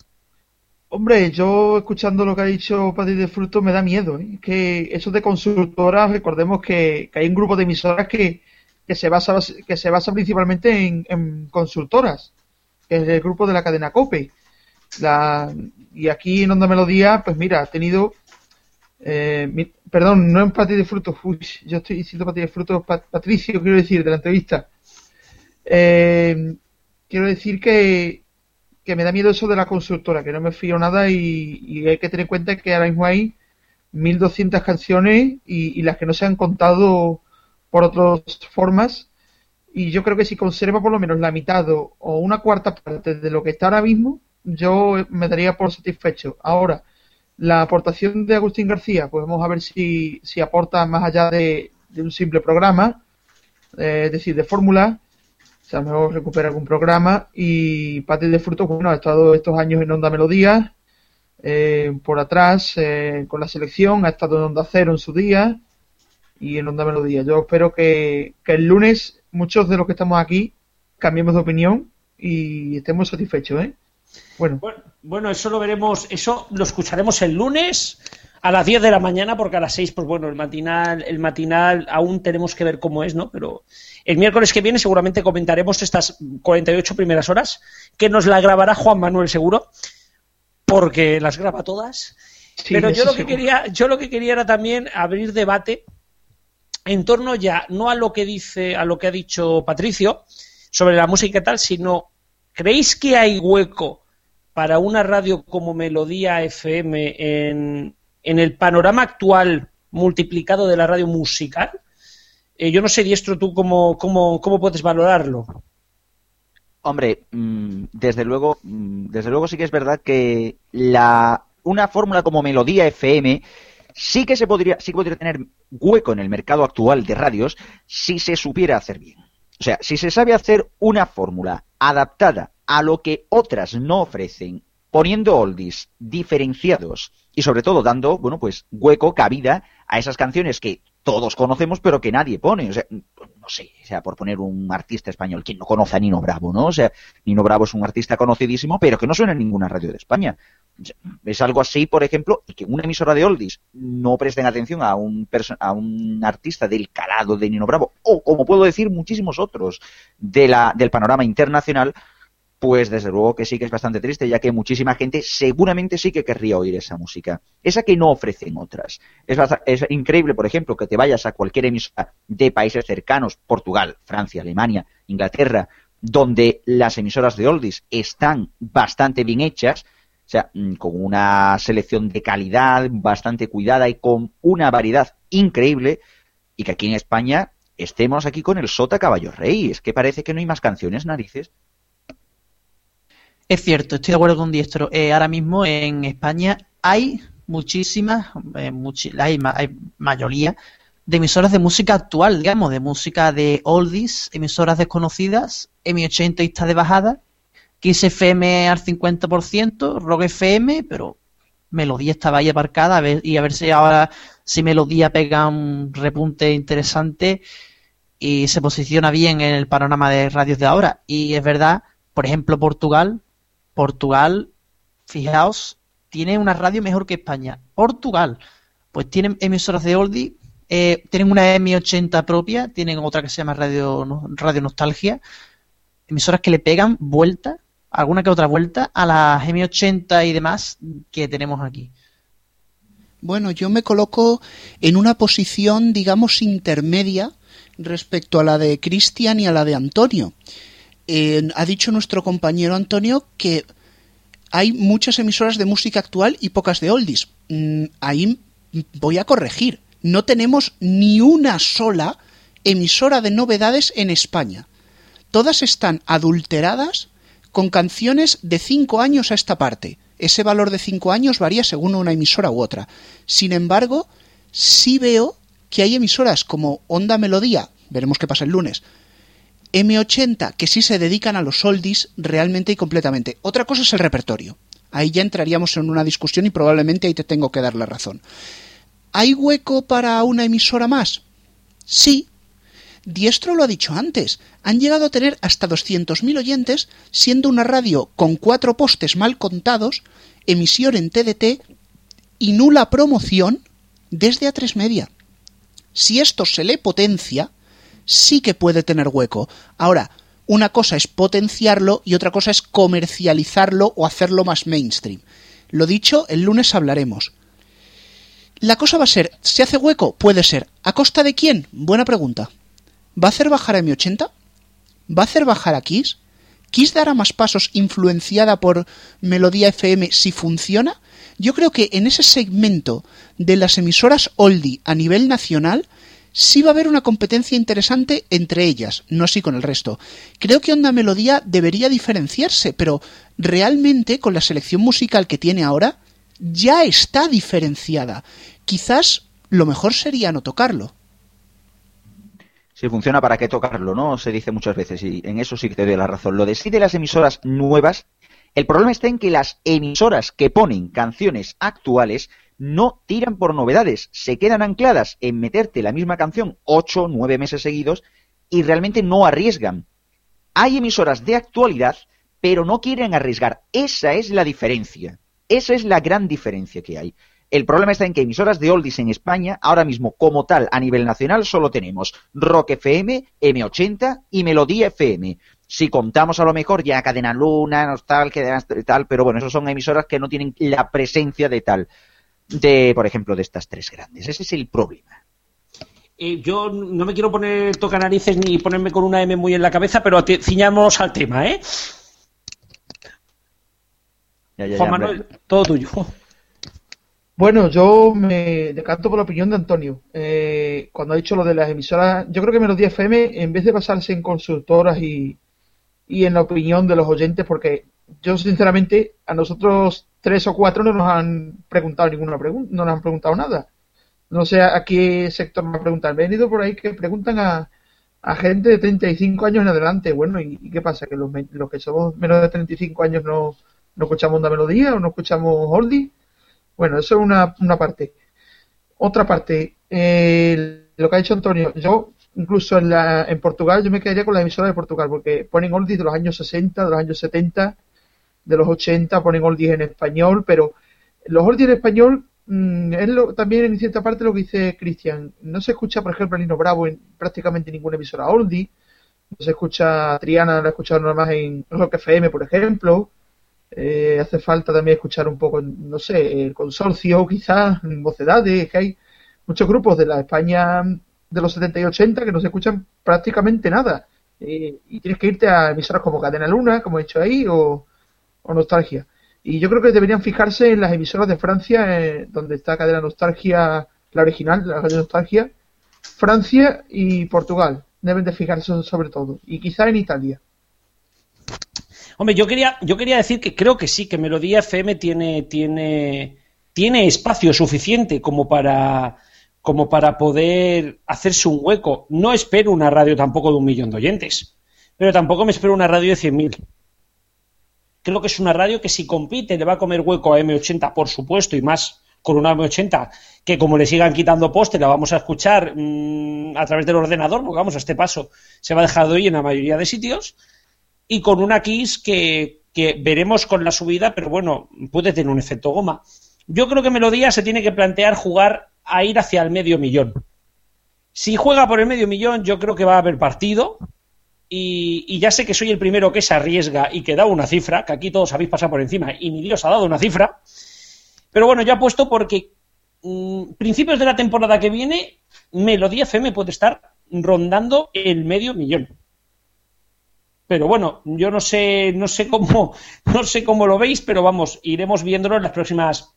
Hombre, yo escuchando lo que ha dicho Patrick de Frutos me da miedo. ¿eh? Que eso de consultoras, recordemos que, hay un grupo de emisoras que, que se basa, que se basa principalmente en, consultoras, que es el grupo de la cadena COPE. La, y aquí en Onda Melodía, pues mira, ha tenido, eh, perdón, no en Pati de Frutos, uy, yo estoy diciendo Pati de Frutos, Patricio, quiero decir, de la entrevista. Eh, quiero decir que, que me da miedo eso de la consultora, que no me fío nada y, hay que tener en cuenta que ahora mismo hay 1200 canciones y, y las que no se han contado por otras formas. Y yo creo que si conserva por lo menos la mitad o, una cuarta parte de lo que está ahora mismo, yo me daría por satisfecho. Ahora, la aportación de Agustín García, pues vamos a ver si, si aporta más allá de, un simple programa, eh, es decir, de fórmula, mejor recupera algún programa. Y Pati de Frutos, bueno, ha estado estos años en Onda Melodía, eh, por atrás, eh, con la selección, ha estado en Onda Cero en su día, y en Onda Melodía. Yo espero que, el lunes muchos de los que estamos aquí cambiemos de opinión y estemos satisfechos, ¿eh? Bueno. bueno. eso lo veremos, eso lo escucharemos el lunes a las 10 de la mañana, porque a las 6, pues bueno, el matinal, el matinal aún tenemos que ver cómo es, ¿no? Pero el miércoles que viene seguramente comentaremos estas 48 primeras horas, que nos la grabará Juan Manuel seguro, porque las graba todas. Pero yo lo que quería, yo lo que quería era también abrir debate en torno ya no a lo que dice, a lo que ha dicho Patricio sobre la música y tal, sino ¿creéis que hay hueco para una radio como Melodía FM en, el panorama actual multiplicado de la radio musical? Eh, yo no sé, Diestro, tú cómo, cómo, cómo puedes valorarlo. Hombre, mm, desde luego, mm, desde luego sí que es verdad que la, una fórmula como Melodía FM sí que se podría, sí que podría tener hueco en el mercado actual de radios si se supiera hacer bien. O sea, si se sabe hacer una fórmula adaptada a lo que otras no ofrecen, poniendo oldies diferenciados y sobre todo dando, bueno, pues hueco, cabida a esas canciones que todos conocemos pero que nadie pone. O sea, no sé, o sea, por poner un artista español, quien no conoce a Nino Bravo, ¿no? O sea, Nino Bravo es un artista conocidísimo pero que no suena en ninguna radio de España. Es algo así, por ejemplo, y que una emisora de oldies no presten atención a un, a un artista del calado de Nino Bravo, o como puedo decir, muchísimos otros de la, del panorama internacional, pues desde luego que sí que es bastante triste, ya que muchísima gente seguramente sí que querría oír esa música, esa que no ofrecen otras. Es, increíble, por ejemplo, que te vayas a cualquier emisora de países cercanos, Portugal, Francia, Alemania, Inglaterra, donde las emisoras de oldies están bastante bien hechas, o sea, mm, con una selección de calidad bastante cuidada y con una variedad increíble. Y que aquí en España estemos aquí con el Sota Caballo Rey. Es que parece que no hay más canciones, narices. Es cierto, estoy de acuerdo con Diestro. Eh, ahora mismo en España hay muchísimas, eh, hay, mayoría de emisoras de música actual, digamos, de música de oldies, emisoras desconocidas, M80 está de bajada Kiss FM al 50%, Rock FM, pero Melodía estaba ahí aparcada a ver, y a ver si ahora si Melodía pega un repunte interesante y se posiciona bien en el panorama de radios de ahora. Y es verdad, por ejemplo, Portugal, Portugal, fijaos, tiene una radio mejor que España. Portugal, pues tienen emisoras de oldie, eh, tienen una M80 propia, tienen otra que se llama Radio, Radio Nostalgia, emisoras que le pegan vuelta alguna que otra vuelta a las M80 y demás que tenemos aquí. Bueno, yo me coloco en una posición, digamos, intermedia respecto a la de Cristian y a la de Antonio. Ha dicho nuestro compañero Antonio que hay muchas emisoras de música actual y pocas de oldies. Mm, ahí voy a corregir. No tenemos ni una sola emisora de novedades en España. Todas están adulteradas con canciones de 5 años a esta parte. Ese valor de 5 años varía según una emisora u otra. Sin embargo, sí veo que hay emisoras como Onda Melodía, veremos qué pasa el lunes, M80, que sí se dedican a los oldies realmente y completamente. Otra cosa es el repertorio. Ahí ya entraríamos en una discusión y probablemente ahí te tengo que dar la razón. ¿Hay hueco para una emisora más? Sí. Diestro lo ha dicho antes. Han llegado a tener hasta 200.000 oyentes, siendo una radio con cuatro postes mal contados, emisión en TDT y nula promoción desde A3 Media. Si esto se le potencia, sí que puede tener hueco. Ahora, una cosa es potenciarlo y otra cosa es comercializarlo o hacerlo más mainstream. Lo dicho, el lunes hablaremos. La cosa va a ser, ¿se hace hueco? Puede ser. ¿A costa de quién? Buena pregunta. ¿Va a hacer bajar a mi 80? ¿Va a hacer bajar a Kiss? ¿Kiss dará más pasos influenciada por Melodía FM si funciona? Yo creo que en ese segmento de las emisoras oldie a nivel nacional sí va a haber una competencia interesante entre ellas, no así con el resto. Creo que Onda Melodía debería diferenciarse, pero realmente con la selección musical que tiene ahora, ya está diferenciada. Quizás lo mejor sería no tocarlo. Si funciona, ¿para qué tocarlo? ¿No? Se dice muchas veces, y en eso sí que te doy la razón. Lo de sí de las emisoras nuevas, el problema está en que las emisoras que ponen canciones actuales no tiran por novedades, se quedan ancladas en meterte la misma canción ocho, nueve meses seguidos y realmente no arriesgan. Hay emisoras de actualidad, pero no quieren arriesgar. Esa es la diferencia. Esa es la gran diferencia que hay. El problema está en que emisoras de oldies en España, ahora mismo como tal a nivel nacional, solo tenemos Rock FM, M80 y Melodía FM. Si contamos a lo mejor ya Cadena Luna, Nostalgia, tal, pero bueno, esos son emisoras que no tienen la presencia de tal de, por ejemplo, de estas tres grandes. Ese es el problema. Eh, yo no me quiero poner toca narices ni ponerme con una M muy en la cabeza, pero ciñamos al tema, ¿eh? Juan Manuel, todo tuyo. Bueno, yo me decanto por la opinión de Antonio. Eh, cuando ha dicho lo de las emisoras, yo creo que Melodía FM, en vez de basarse en consultoras y, y en la opinión de los oyentes, porque yo sinceramente a nosotros tres o cuatro no nos han preguntado ninguna pregunta, no nos han preguntado nada. No sé a qué sector me preguntan. He venido por ahí que preguntan a, gente de 35 años en adelante. Bueno, ¿y, qué pasa? ¿Que los, los, que somos menos de 35 años no, no escuchamos una melodía o no escuchamos oldie? Bueno, eso es una, una parte. Otra parte, eh, lo que ha dicho Antonio, yo incluso en, la, en Portugal, yo me quedaría con la emisora de Portugal, porque ponen oldies de los años 60, de los años 70, de los 80 ponen oldies en español, pero los oldies en español mm, es lo, también en cierta parte lo que dice Cristian. No se escucha, por ejemplo, Nino Bravo en prácticamente ninguna emisora oldie. No se escucha Triana, la he escuchado nada más en Rock FM, por ejemplo. Eh, hace falta también escuchar un poco, no sé, el consorcio, quizás, mocedades, que hay muchos grupos de la España de los 70 y 80 que no se escuchan prácticamente nada. Eh, y tienes que irte a emisoras como Cadena Luna, como he dicho ahí, o, o Nostalgia. Y yo creo que deberían fijarse en las emisoras de Francia, eh, donde está Cadena Nostalgia, la original, la Nostalgia, Francia y Portugal. Deben de fijarse sobre todo. Y quizá en Italia. Hombre, yo quería, yo quería decir que creo que sí, que Melodía FM tiene, tiene, tiene espacio suficiente como para, como para poder hacerse un hueco. No espero una radio tampoco de un millón de oyentes, pero tampoco me espero una radio de 100.000 creo que es una radio que si compite le va a comer hueco a M80, por supuesto, y más con una M80, que como le sigan quitando poste, la vamos a escuchar mm, a través del ordenador, porque vamos, a este paso se va a dejar de oír en la mayoría de sitios, y con una Kiss que veremos con la subida, pero bueno, puede tener un efecto goma. Yo creo que Melodía se tiene que plantear jugar a ir hacia el medio millón. Si juega por el medio millón, yo creo que va a haber partido, y, ya sé que soy el primero que se arriesga y que da una cifra, que aquí todos habéis pasado por encima y ni Dios ha dado una cifra. Pero bueno, ya he puesto porque mm, principios de la temporada que viene, Melodía FM puede estar rondando el medio millón. pero bueno, yo no sé, no sé cómo, no sé cómo lo veis, pero vamos, iremos viéndolo en las próximas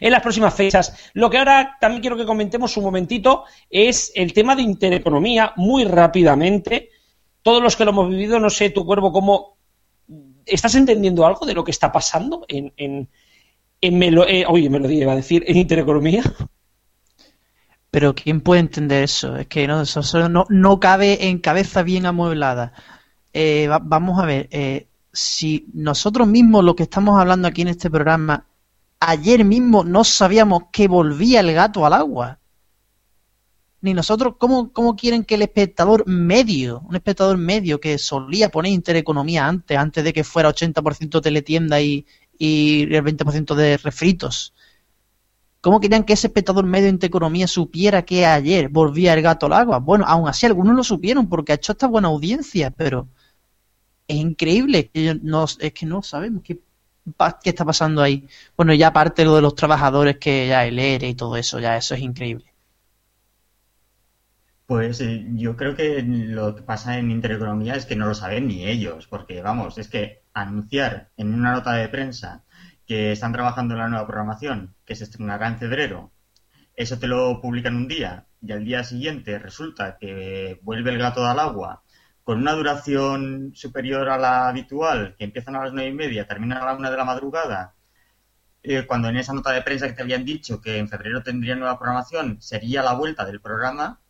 en las próximas fechas. Lo que ahora también quiero que comentemos un momentito es el tema de intereconomía, muy rápidamente. Todos los que lo hemos vivido, no sé, tu cuervo, cómo. ¿Estás entendiendo algo de lo que está pasando en, en, en melo, eh, oye, iba a decir, en intereconomía? Pero ¿quién puede entender eso? Es que no, eso no, no cabe en cabeza bien amueblada. Eh, va- vamos a ver, eh, si nosotros mismos, lo que estamos hablando aquí en este programa, ayer mismo no sabíamos que volvía el gato al agua. Ni nosotros, ¿cómo, cómo quieren que el espectador medio, un espectador medio que solía poner intereconomía antes, antes de que fuera 80% teletienda y, y el 20% de refritos, ¿Cómo querían que ese espectador medio de intereconomía supiera que ayer volvía el gato al agua? Bueno, aún así algunos lo supieron porque ha hecho esta buena audiencia, pero es increíble. no, es que no sabemos qué, qué está pasando ahí. Bueno, ya aparte lo de los trabajadores que ya el ERE y todo eso, ya eso es increíble. Pues eh, yo creo que lo que pasa en Intereconomía es que no lo saben ni ellos, porque vamos, es que anunciar en una nota de prensa que están trabajando en la nueva programación, que se estrenará en febrero, eso te lo publican un día y al día siguiente resulta que vuelve el gato al agua con una duración superior a la habitual, que empiezan a las nueve y media, terminan a la una de la madrugada, eh, cuando en esa nota de prensa que te habían dicho que en febrero tendría nueva programación, sería la vuelta del programa,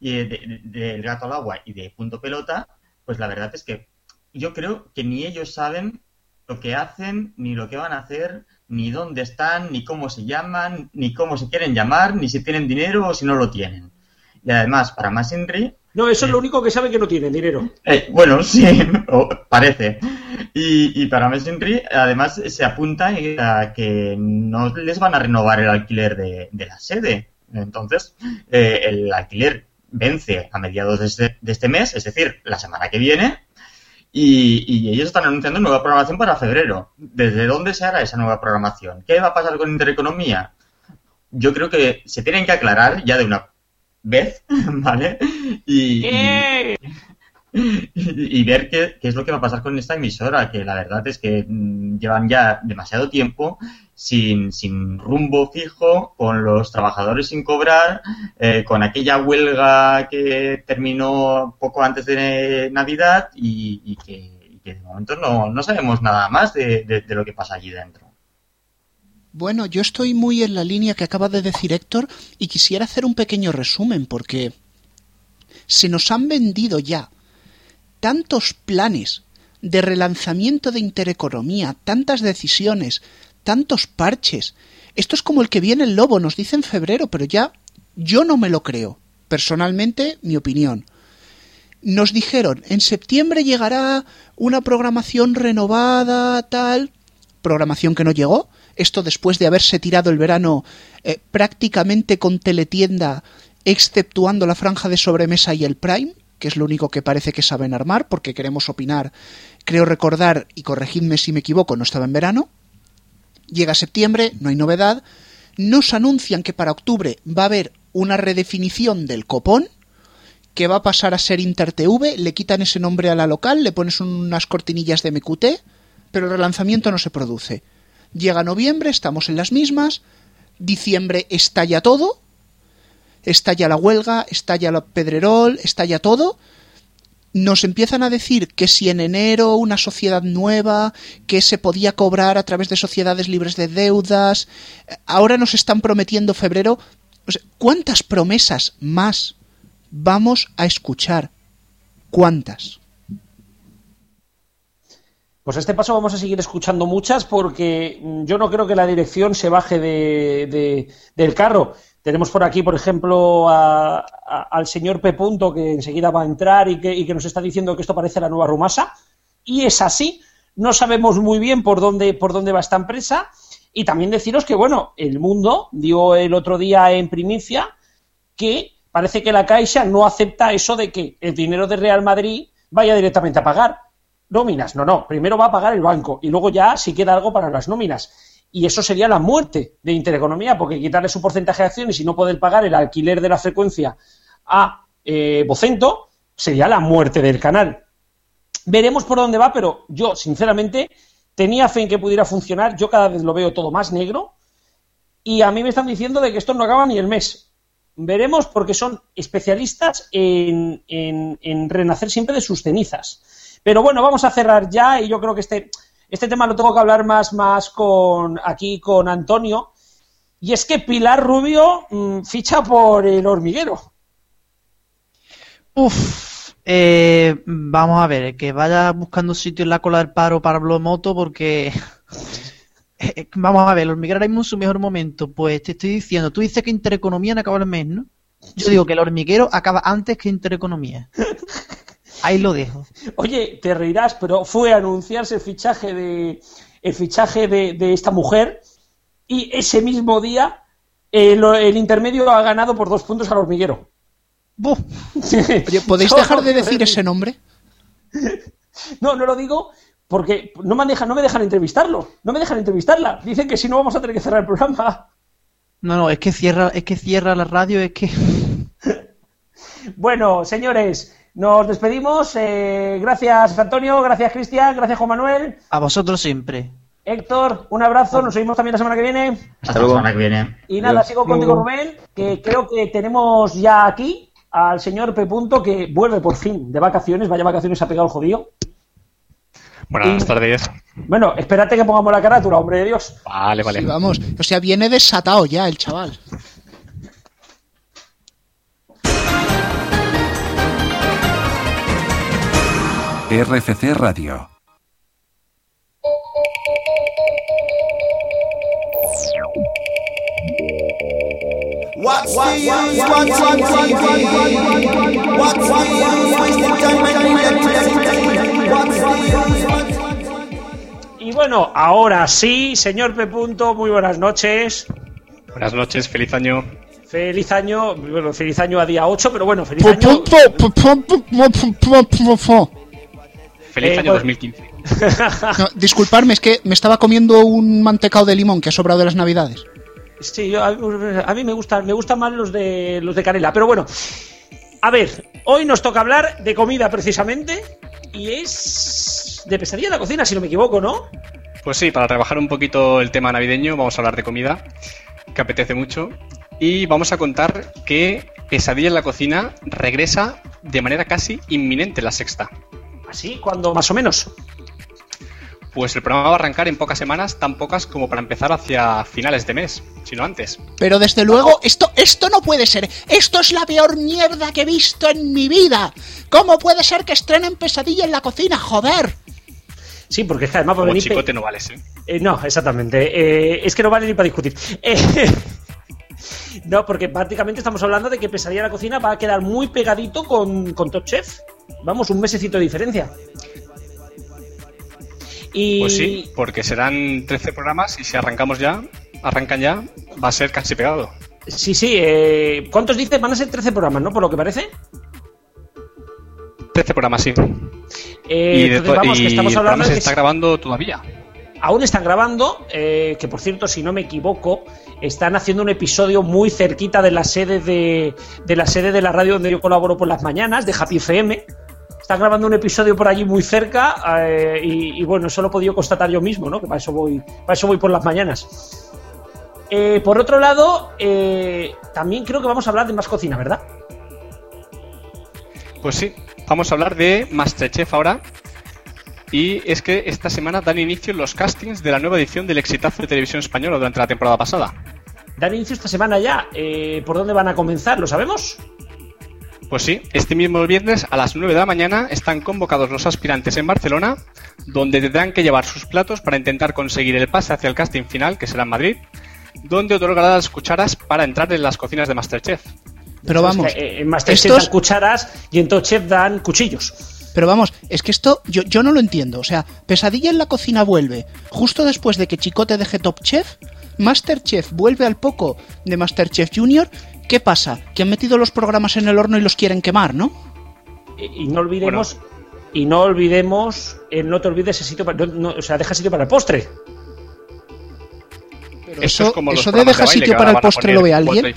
y de- de- del gato al agua y de punto pelota, pues la verdad es que yo creo que ni ellos saben lo que hacen, ni lo que van a hacer, ni dónde están, ni cómo se llaman, ni cómo se quieren llamar, ni si tienen dinero o si no lo tienen. Y además, para más Henry, No, eso es lo único que sabe que no tiene dinero. eh, bueno, sí, parece. Y, y para Messenry, además, se apunta a que no les van a renovar el alquiler de, de la sede. Entonces, eh, el alquiler vence a mediados de este, de este mes, es decir, la semana que viene, y, ellos están anunciando nueva programación para febrero. ¿Desde dónde se hará esa nueva programación? ¿Qué va a pasar con Intereconomía? Yo creo que se tienen que aclarar ya de una vez, ¿vale? Y, y- y, y ver qué, qué es lo que va a pasar con esta emisora, que la verdad es que mm, llevan ya demasiado tiempo sin, sin rumbo fijo, con los trabajadores sin cobrar, eh, con aquella huelga que terminó poco antes de Navidad y, que de momento no, no sabemos nada más de, de- de lo que pasa allí dentro. Bueno, yo estoy muy en la línea que acaba de decir Héctor y quisiera hacer un pequeño resumen porque se nos han vendido ya tantos planes de relanzamiento de intereconomía, tantas decisiones, tantos parches. Esto es como el que viene el lobo, nos dice en febrero, pero ya yo no me lo creo. Personalmente, mi opinión. Nos dijeron, en septiembre llegará una programación renovada, tal. Programación que no llegó. Esto después de haberse tirado el verano eh, prácticamente con teletienda, exceptuando la franja de sobremesa y el Prime, que es lo único que parece que saben armar, porque queremos opinar. Creo recordar, y corregidme si me equivoco, no estaba en verano. Llega septiembre, no hay novedad. Nos anuncian que para octubre va a haber una redefinición del copón, que va a pasar a ser InterTV, le quitan ese nombre a la local, le pones unas cortinillas de MQT, pero el relanzamiento no se produce. Llega noviembre, estamos en las mismas, diciembre estalla todo, estalla la huelga, estalla la Pedrerol, estalla todo. Nos empiezan a decir que si en enero una sociedad nueva, que se podía cobrar a través de sociedades libres de deudas, ahora nos están prometiendo febrero. ¿Cuántas promesas más vamos a escuchar? ¿Cuántas? Pues a este paso vamos a seguir escuchando muchas porque mm, yo no creo que la dirección se baje de, de- del carro. Tenemos por aquí, por ejemplo, a- al señor P. Punto, que enseguida va a entrar y que, y que nos está diciendo que esto parece la nueva Rumasa. Y es así. No sabemos muy bien por dónde, por dónde va esta empresa. Y también deciros que, bueno, el mundo dio el otro día en primicia que parece que la Caixa no acepta eso de que el dinero de Real Madrid vaya directamente a pagar nóminas. No, no, primero va a pagar el banco y luego ya si queda algo para las nóminas. Y eso sería la muerte de Intereconomía, porque quitarle su porcentaje de acciones y no poder pagar el alquiler de la frecuencia a eh, Vocento sería la muerte del canal. Veremos por dónde va, pero yo, sinceramente, tenía fe en que pudiera funcionar. Yo cada vez lo veo todo más negro. Y a mí me están diciendo de que esto no acaba ni el mes. Veremos porque son especialistas en, en, en renacer siempre de sus cenizas. Pero bueno, vamos a cerrar ya y yo creo que este, este tema lo tengo que hablar más, más con aquí con Antonio. Y es que Pilar Rubio mmm, ficha por el hormiguero. Uf, eh, vamos a ver, que vaya buscando sitio en la cola del paro para Blomoto porque... eh, vamos a ver, el hormiguero ahora mismo en su mejor momento. Pues te estoy diciendo, tú dices que Intereconomía no acaba el mes, ¿no? Yo digo que el hormiguero acaba antes que Intereconomía. Ahí lo dejo. Oye, te reirás, pero fue a anunciarse el fichaje de el fichaje de, de esta mujer y ese mismo día eh, el intermedio ha ganado por dos puntos al hormiguero. ¿podéis dejar de decir ese nombre? No, no lo digo porque no me dejan, no me dejan entrevistarlo, no me dejan entrevistarla. Dicen que si no vamos a tener que cerrar el programa. No, no, es que cierra, es que cierra la radio, es que. Bueno, señores, nos despedimos. Eh, gracias, Antonio. Gracias, Cristian. Gracias, Juan Manuel. A vosotros siempre. Héctor, un abrazo. Nos vemos también la semana que viene. Hasta la semana que viene. Y nada, Adiós. sigo contigo, Rubén, que creo que tenemos ya aquí al señor P. Punto, que vuelve por fin de vacaciones. Vaya vacaciones ha pegado el jodido. Buenas Y- tardes. Bueno, espérate que pongamos la carátula, hombre de Dios. Vale, vale. Sí, vamos. O sea, viene desatado ya el chaval. RFC Radio. What's the use? What's on TV? What's the use? Waste the time when we are What's the use? What's on Y bueno, ahora sí, señor P. Punto, muy buenas noches. Buenas noches, feliz año. Feliz año, bueno, feliz año a día 8, pero bueno, feliz año. Feliz Eh, año pues- 2015. No, disculparme, es que me estaba comiendo un mantecado de limón que ha sobrado de las navidades. Sí, yo- a, a mí me gustan, me gustan más los de los de canela, pero bueno. A ver, hoy nos toca hablar de comida precisamente y es de pesadilla en la cocina, si no me equivoco, ¿no? Pues sí, para trabajar un poquito el tema navideño, vamos a hablar de comida, que apetece mucho. Y vamos a contar que Pesadilla en la cocina regresa de manera casi inminente en la sexta. Así, cuando más o menos. Pues el programa va a arrancar en pocas semanas, tan pocas como para empezar hacia finales de mes, sino antes. Pero desde luego, esto, esto no puede ser. Esto es la peor mierda que he visto en mi vida. ¿Cómo puede ser que estrenen pesadilla en la cocina? Joder. Sí, porque es que además por Como venir chicote no vales, ¿eh? Eh, no, exactamente. Eh, es que no vale ni para discutir. Eh, no, porque prácticamente estamos hablando de que Pesadilla en la cocina va a quedar muy pegadito con, con Top Chef. Vamos, un mesecito de diferencia. Y Pues sí, porque serán 13 programas y si arrancamos ya, arrancan ya, va a ser casi pegado. sí, sí. eh, ¿Cuántos dices? Van a ser 13 programas, ¿no? Por lo que parece. 13 programas, sí. Eh, y de entonces, to- vamos, y que estamos el hablando programa de se que está grabando todavía. aún están grabando, eh, que por cierto, si no me equivoco, están haciendo un episodio muy cerquita de la sede de, de la sede de la radio donde yo colaboro por las mañanas, de Happy FM. Están grabando un episodio por allí muy cerca eh, y, bueno, eso lo he podido constatar yo mismo, ¿no? Que para eso voy, para eso voy por las mañanas. Eh, por otro lado, eh, también creo que vamos a hablar de más cocina, ¿verdad? Pues sí, vamos a hablar de Masterchef ahora. Y es que esta semana dan inicio los castings de la nueva edición del exitazo de televisión española durante la temporada pasada. Dan inicio esta semana ya. Eh, ¿Por dónde van a comenzar? ¿Lo sabemos? Pues sí, este mismo viernes a las 9 de la mañana están convocados los aspirantes en Barcelona, donde tendrán que llevar sus platos para intentar conseguir el pase hacia el casting final, que será en Madrid, donde otorgará las cucharas para entrar en las cocinas de Masterchef. Pero es vamos, que, eh, en Masterchef estos- dan cucharas y en Top Chef dan cuchillos. Pero vamos, es que esto yo, yo no lo entiendo. O sea, Pesadilla en la cocina vuelve justo después de que Chicote deje Top Chef. Masterchef vuelve al poco de Masterchef Junior. ¿Qué pasa? Que han metido los programas en el horno y los quieren quemar, ¿no? Y, y no olvidemos, y no olvidemos, eh, no te olvides ese sitio, para, no- no, o sea, deja sitio para el postre. Pero eso, es como los eso de programas deja baile, sitio para el postre lo ve alguien.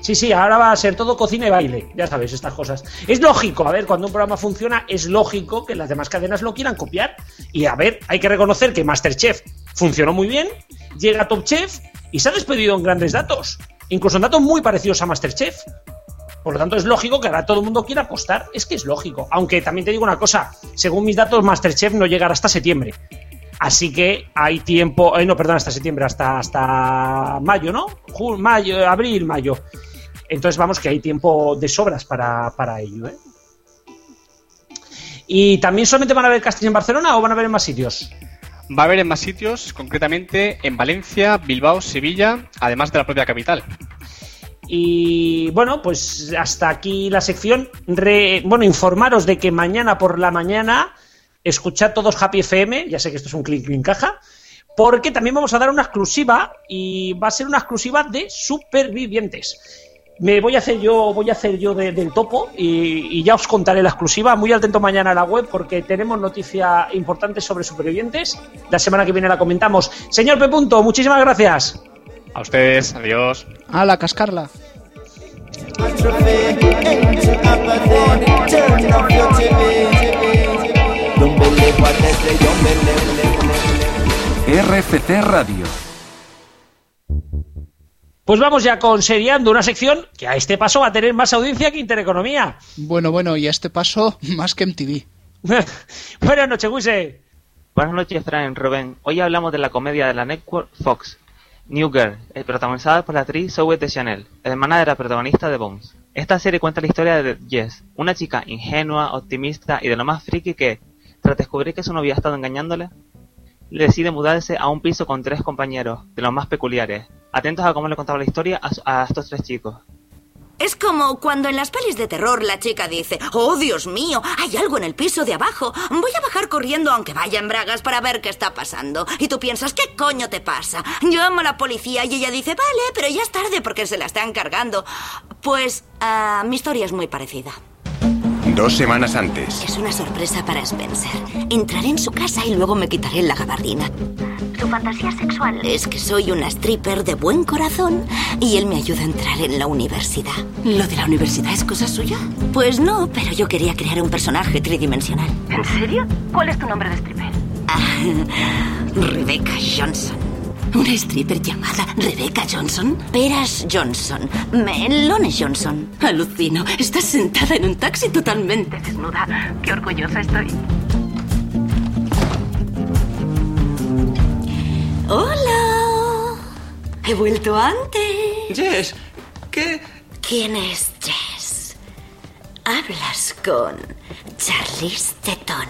Sí, sí, ahora va a ser todo cocina y baile, ya sabes, estas cosas. Es lógico, a ver, cuando un programa funciona, es lógico que las demás cadenas lo quieran copiar. Y a ver, hay que reconocer que Masterchef funcionó muy bien, llega Top Chef y se ha despedido en grandes datos, incluso en datos muy parecidos a Masterchef. Por lo tanto, es lógico que ahora todo el mundo quiera apostar. Es que es lógico. Aunque también te digo una cosa, según mis datos, Masterchef no llegará hasta septiembre. Así que hay tiempo, eh, no, perdón, hasta septiembre, hasta, hasta mayo, ¿no? Ju- mayo, abril, mayo. Entonces vamos que hay tiempo de sobras para, para ello, ¿eh? ¿Y también solamente van a haber castings en Barcelona o van a haber en más sitios? Va a haber en más sitios, concretamente en Valencia, Bilbao, Sevilla, además de la propia capital. Y bueno, pues hasta aquí la sección. Re- bueno, informaros de que mañana por la mañana escuchad todos Happy FM. Ya sé que esto es un clic en caja. Porque también vamos a dar una exclusiva y va a ser una exclusiva de supervivientes. Me voy a hacer yo, voy a hacer yo de- del topo y, y ya os contaré la exclusiva. Muy atento mañana a la web porque tenemos noticia importante sobre supervivientes. La semana que viene la comentamos. Señor P. Punto, muchísimas gracias. A ustedes, adiós. A la cascarla. Atrophy into Pues vamos ya con Seriando, una sección que a este paso va a tener más audiencia que Intereconomía. Bueno, bueno, y a este paso, más que MTV. Buenas noches, Wise. Buenas noches, Fran Rubén. Hoy hablamos de la comedia de la Network Fox, New Girl, eh, protagonizada por la actriz Zoe de Chanel, hermana de la protagonista de Bones. Esta serie cuenta la historia de Jess, una chica ingenua, optimista y de lo más friki que, tras descubrir que su novia ha estado engañándole, le decide mudarse a un piso con tres compañeros, de los más peculiares. Atentos a cómo le contaba la historia a, estos tres chicos. Es como cuando en las pelis de terror la chica dice, oh Dios mío, hay algo en el piso de abajo. Voy a bajar corriendo aunque vaya en bragas para ver qué está pasando. Y tú piensas, ¿qué coño te pasa? Llamo a la policía y ella dice, vale, pero ya es tarde porque se la están cargando. Pues ah, mi historia es muy parecida. Dos semanas antes. Es una sorpresa para Spencer. Entraré en su casa y luego me quitaré la gabardina. Su fantasía sexual es que soy una stripper de buen corazón y él me ayuda a entrar en la universidad. ¿Lo de la universidad es cosa suya? Pues no, pero yo quería crear un personaje tridimensional. ¿En serio? ¿Cuál es tu nombre de stripper? Rebecca Johnson. Una stripper llamada Rebecca Johnson. Peras Johnson. Melones Johnson. Alucino. Estás sentada en un taxi totalmente Desnuda. Qué orgullosa estoy. Hola. He vuelto antes. Jess, ¿qué? ¿Quién es Jess? Hablas con Charlize Theron.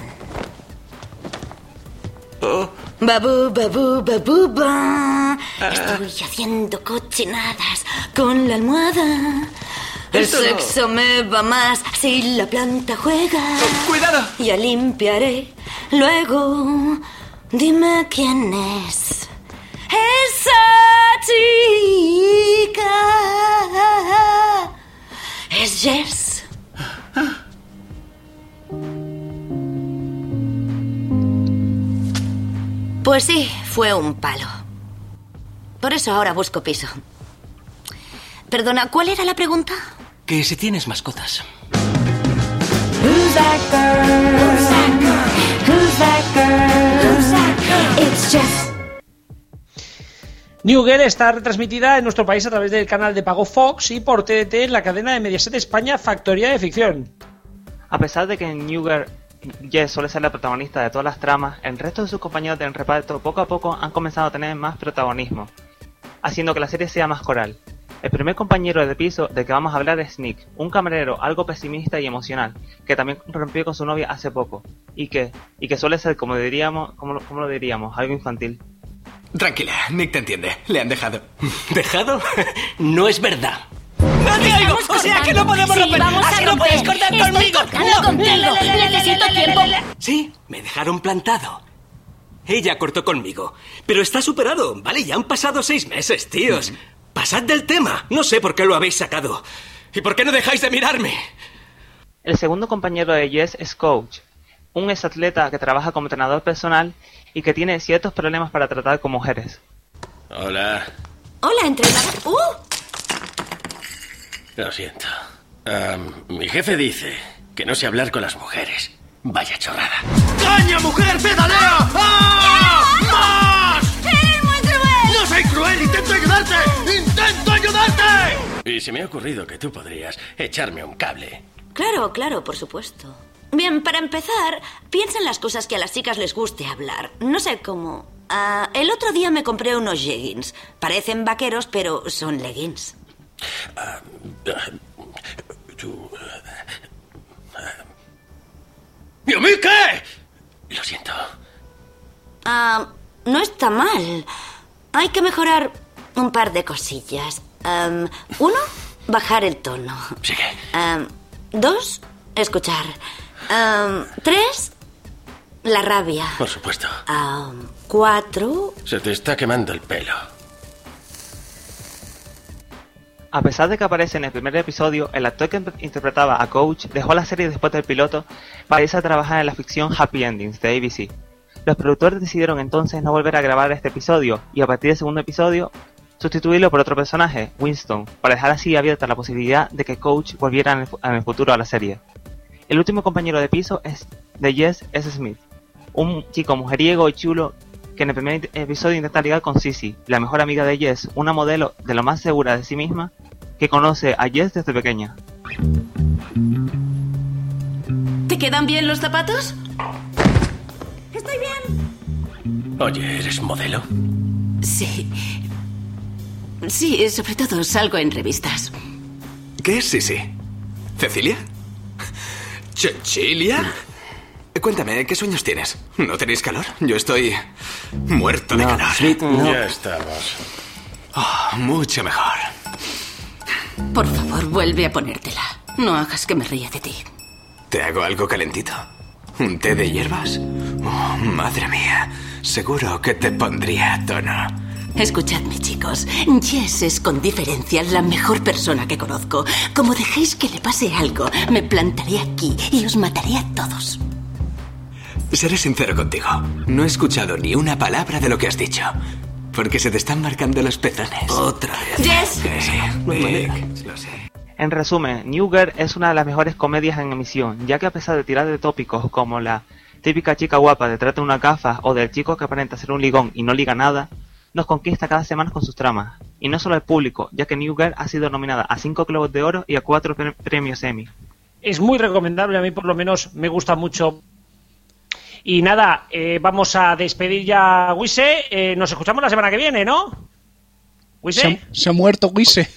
Oh, Babu, babu, babu, ba. Estoy haciendo cochinadas con la almohada. El Esto no. sexo me va más si la planta juega. ¡Cuidado! Ya limpiaré. Luego, dime quién es. Esa chica. Es Jess. Pues sí, fue un palo. Por eso ahora busco piso. Perdona, ¿cuál era la pregunta? que si tienes mascotas. Who's that girl? Who's that girl? Who's that girl? Who's that girl? It's. New Girl está retransmitida en nuestro país a través del canal de pago Fox y por TDT en la cadena de Mediaset España Factoría de Ficción. A pesar de que New Girl Jess suele ser la protagonista de todas las tramas, el resto de sus compañeros del reparto poco a poco han comenzado a tener más protagonismo, haciendo que la serie sea más coral. El primer compañero de piso del que vamos a hablar es Nick, un camarero algo pesimista y emocional, que también rompió con su novia hace poco, y que, y que suele ser, como diríamos, como, como lo diríamos, algo infantil. Tranquila, Nick te entiende. Le han dejado. ¿Dejado? no es verdad. ¡No te oigo! ¡O sea que no podemos Sí, romper! vamos a ¡Así no romper. puedes cortar Estoy conmigo! ¡No! contigo. Necesito tiempo. Sí, me dejaron plantado. Ella cortó conmigo. Pero está superado, ¿vale? Ya han pasado seis meses, tíos. Pasad del tema. No sé por qué lo habéis sacado. ¿Y por qué no dejáis de mirarme? El segundo compañero de Jess es Coach, un exatleta que trabaja como entrenador personal y que tiene ciertos problemas para tratar con mujeres. Hola. Hola, entrenador. ¡Uh! Lo siento. Mi jefe dice que no sé hablar con las mujeres. Vaya chorrada. ¡Caña, mujer, pedalea! ¡Ah! ¡Más! ¡Eres muy cruel! ¡No soy cruel! ¡Intento ayudarte! ¡Intento ayudarte! Y se me ha ocurrido que tú podrías echarme un cable. Claro, claro, por supuesto. Bien, para empezar, piensa en las cosas que a las chicas les guste hablar. No sé cómo. Ah, el otro día me compré unos jeggings. Parecen vaqueros, pero son leggings. Ah, tú... ¿Y a mí qué? Lo siento. Ah, no está mal. Hay que mejorar un par de cosillas. Am, uno, bajar el tono. Sigue. Am, dos, escuchar. Am, tres, la rabia. Por supuesto. Cuatro, Se te está quemando el pelo. A pesar de que aparece en el primer episodio, el actor que interpretaba a Coach dejó la serie después del piloto para irse a trabajar en la ficción Happy Endings de ABC. Los productores decidieron entonces no volver a grabar este episodio y a partir del segundo episodio sustituirlo por otro personaje, Winston, para dejar así abierta la posibilidad de que Coach volviera en el, en el futuro a la serie. El último compañero de piso es de Jess S. Smith, un chico mujeriego y chulo que en el primer episodio intenta ligar con Sissy, la mejor amiga de Jess, una modelo de lo más segura de sí misma que conoce a Jess desde pequeña. ¿Te quedan bien los zapatos? Estoy bien. Oye, ¿eres modelo? Sí. Sí, sobre todo salgo en revistas. ¿Qué es Sisi? ¿Cecilia? ¿Cecilia? Cuéntame, ¿qué sueños tienes? ¿No tenéis calor? Yo estoy muerto de calor. Ya estamos. Oh, mucho mejor. Por favor, vuelve a ponértela. No hagas que me ría de ti. ¿Te hago algo calentito? ¿Un té de hierbas? Oh, madre mía. Seguro que te pondría a tono. Escuchadme, chicos. Jess es con diferencia la mejor persona que conozco. Como dejéis que le pase algo, me plantaré aquí y os mataré a todos. Seré sincero contigo. No he escuchado ni una palabra de lo que has dicho. Porque se te están marcando los pezones. Otra vez. Que sí, lo sé. En resumen, New Girl es una de las mejores comedias en emisión, ya que a pesar de tirar de tópicos como la típica chica guapa detrás de una gafa o del chico que aparenta ser un ligón y no liga nada, nos conquista cada semana con sus tramas. Y no solo al público, ya que New Girl ha sido nominada a 5 Globos de Oro y a 4 premios Emmy. Es muy recomendable, a mí por lo menos me gusta mucho. Y nada, eh, vamos a despedir ya a Wise. Eh, nos escuchamos la semana que viene, ¿no? Wise, Se, se ha muerto Wise.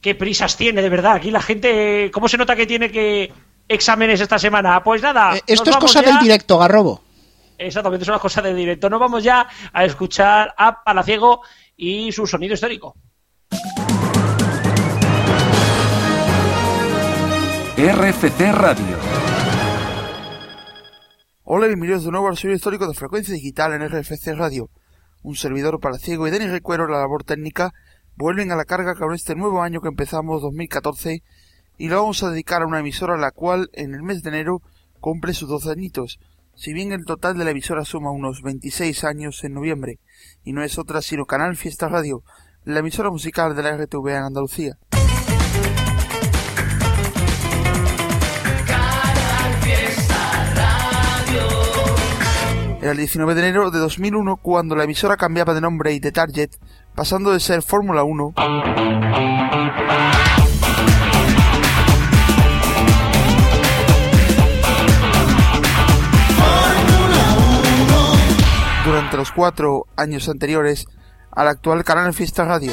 qué prisas tiene, de verdad. Aquí la gente, ¿cómo se nota que tiene que exámenes esta semana? Pues nada. Eh, Esto nos es vamos cosa ya- del directo, Garrobo. Exactamente, es una cosa de directo. Nos vamos ya a escuchar a Palaciego y su sonido histórico. RFC Radio. Hola, bienvenidos de nuevo al sonido histórico de frecuencia digital en RFC Radio. Un servidor para ciego y Denis Recuero, la labor técnica, vuelven a la carga con este nuevo año que empezamos 2014 y lo vamos a dedicar a una emisora la cual en el mes de enero cumple sus 12 añitos. Si bien el total de la emisora suma unos 26 años en noviembre, y no es otra sino Canal Fiesta Radio, la emisora musical de la RTV en Andalucía. Era el 19 de enero de 2001 cuando la emisora cambiaba de nombre y de target, pasando de ser Fórmula 1 durante los cuatro años anteriores al actual canal Fiesta Radio.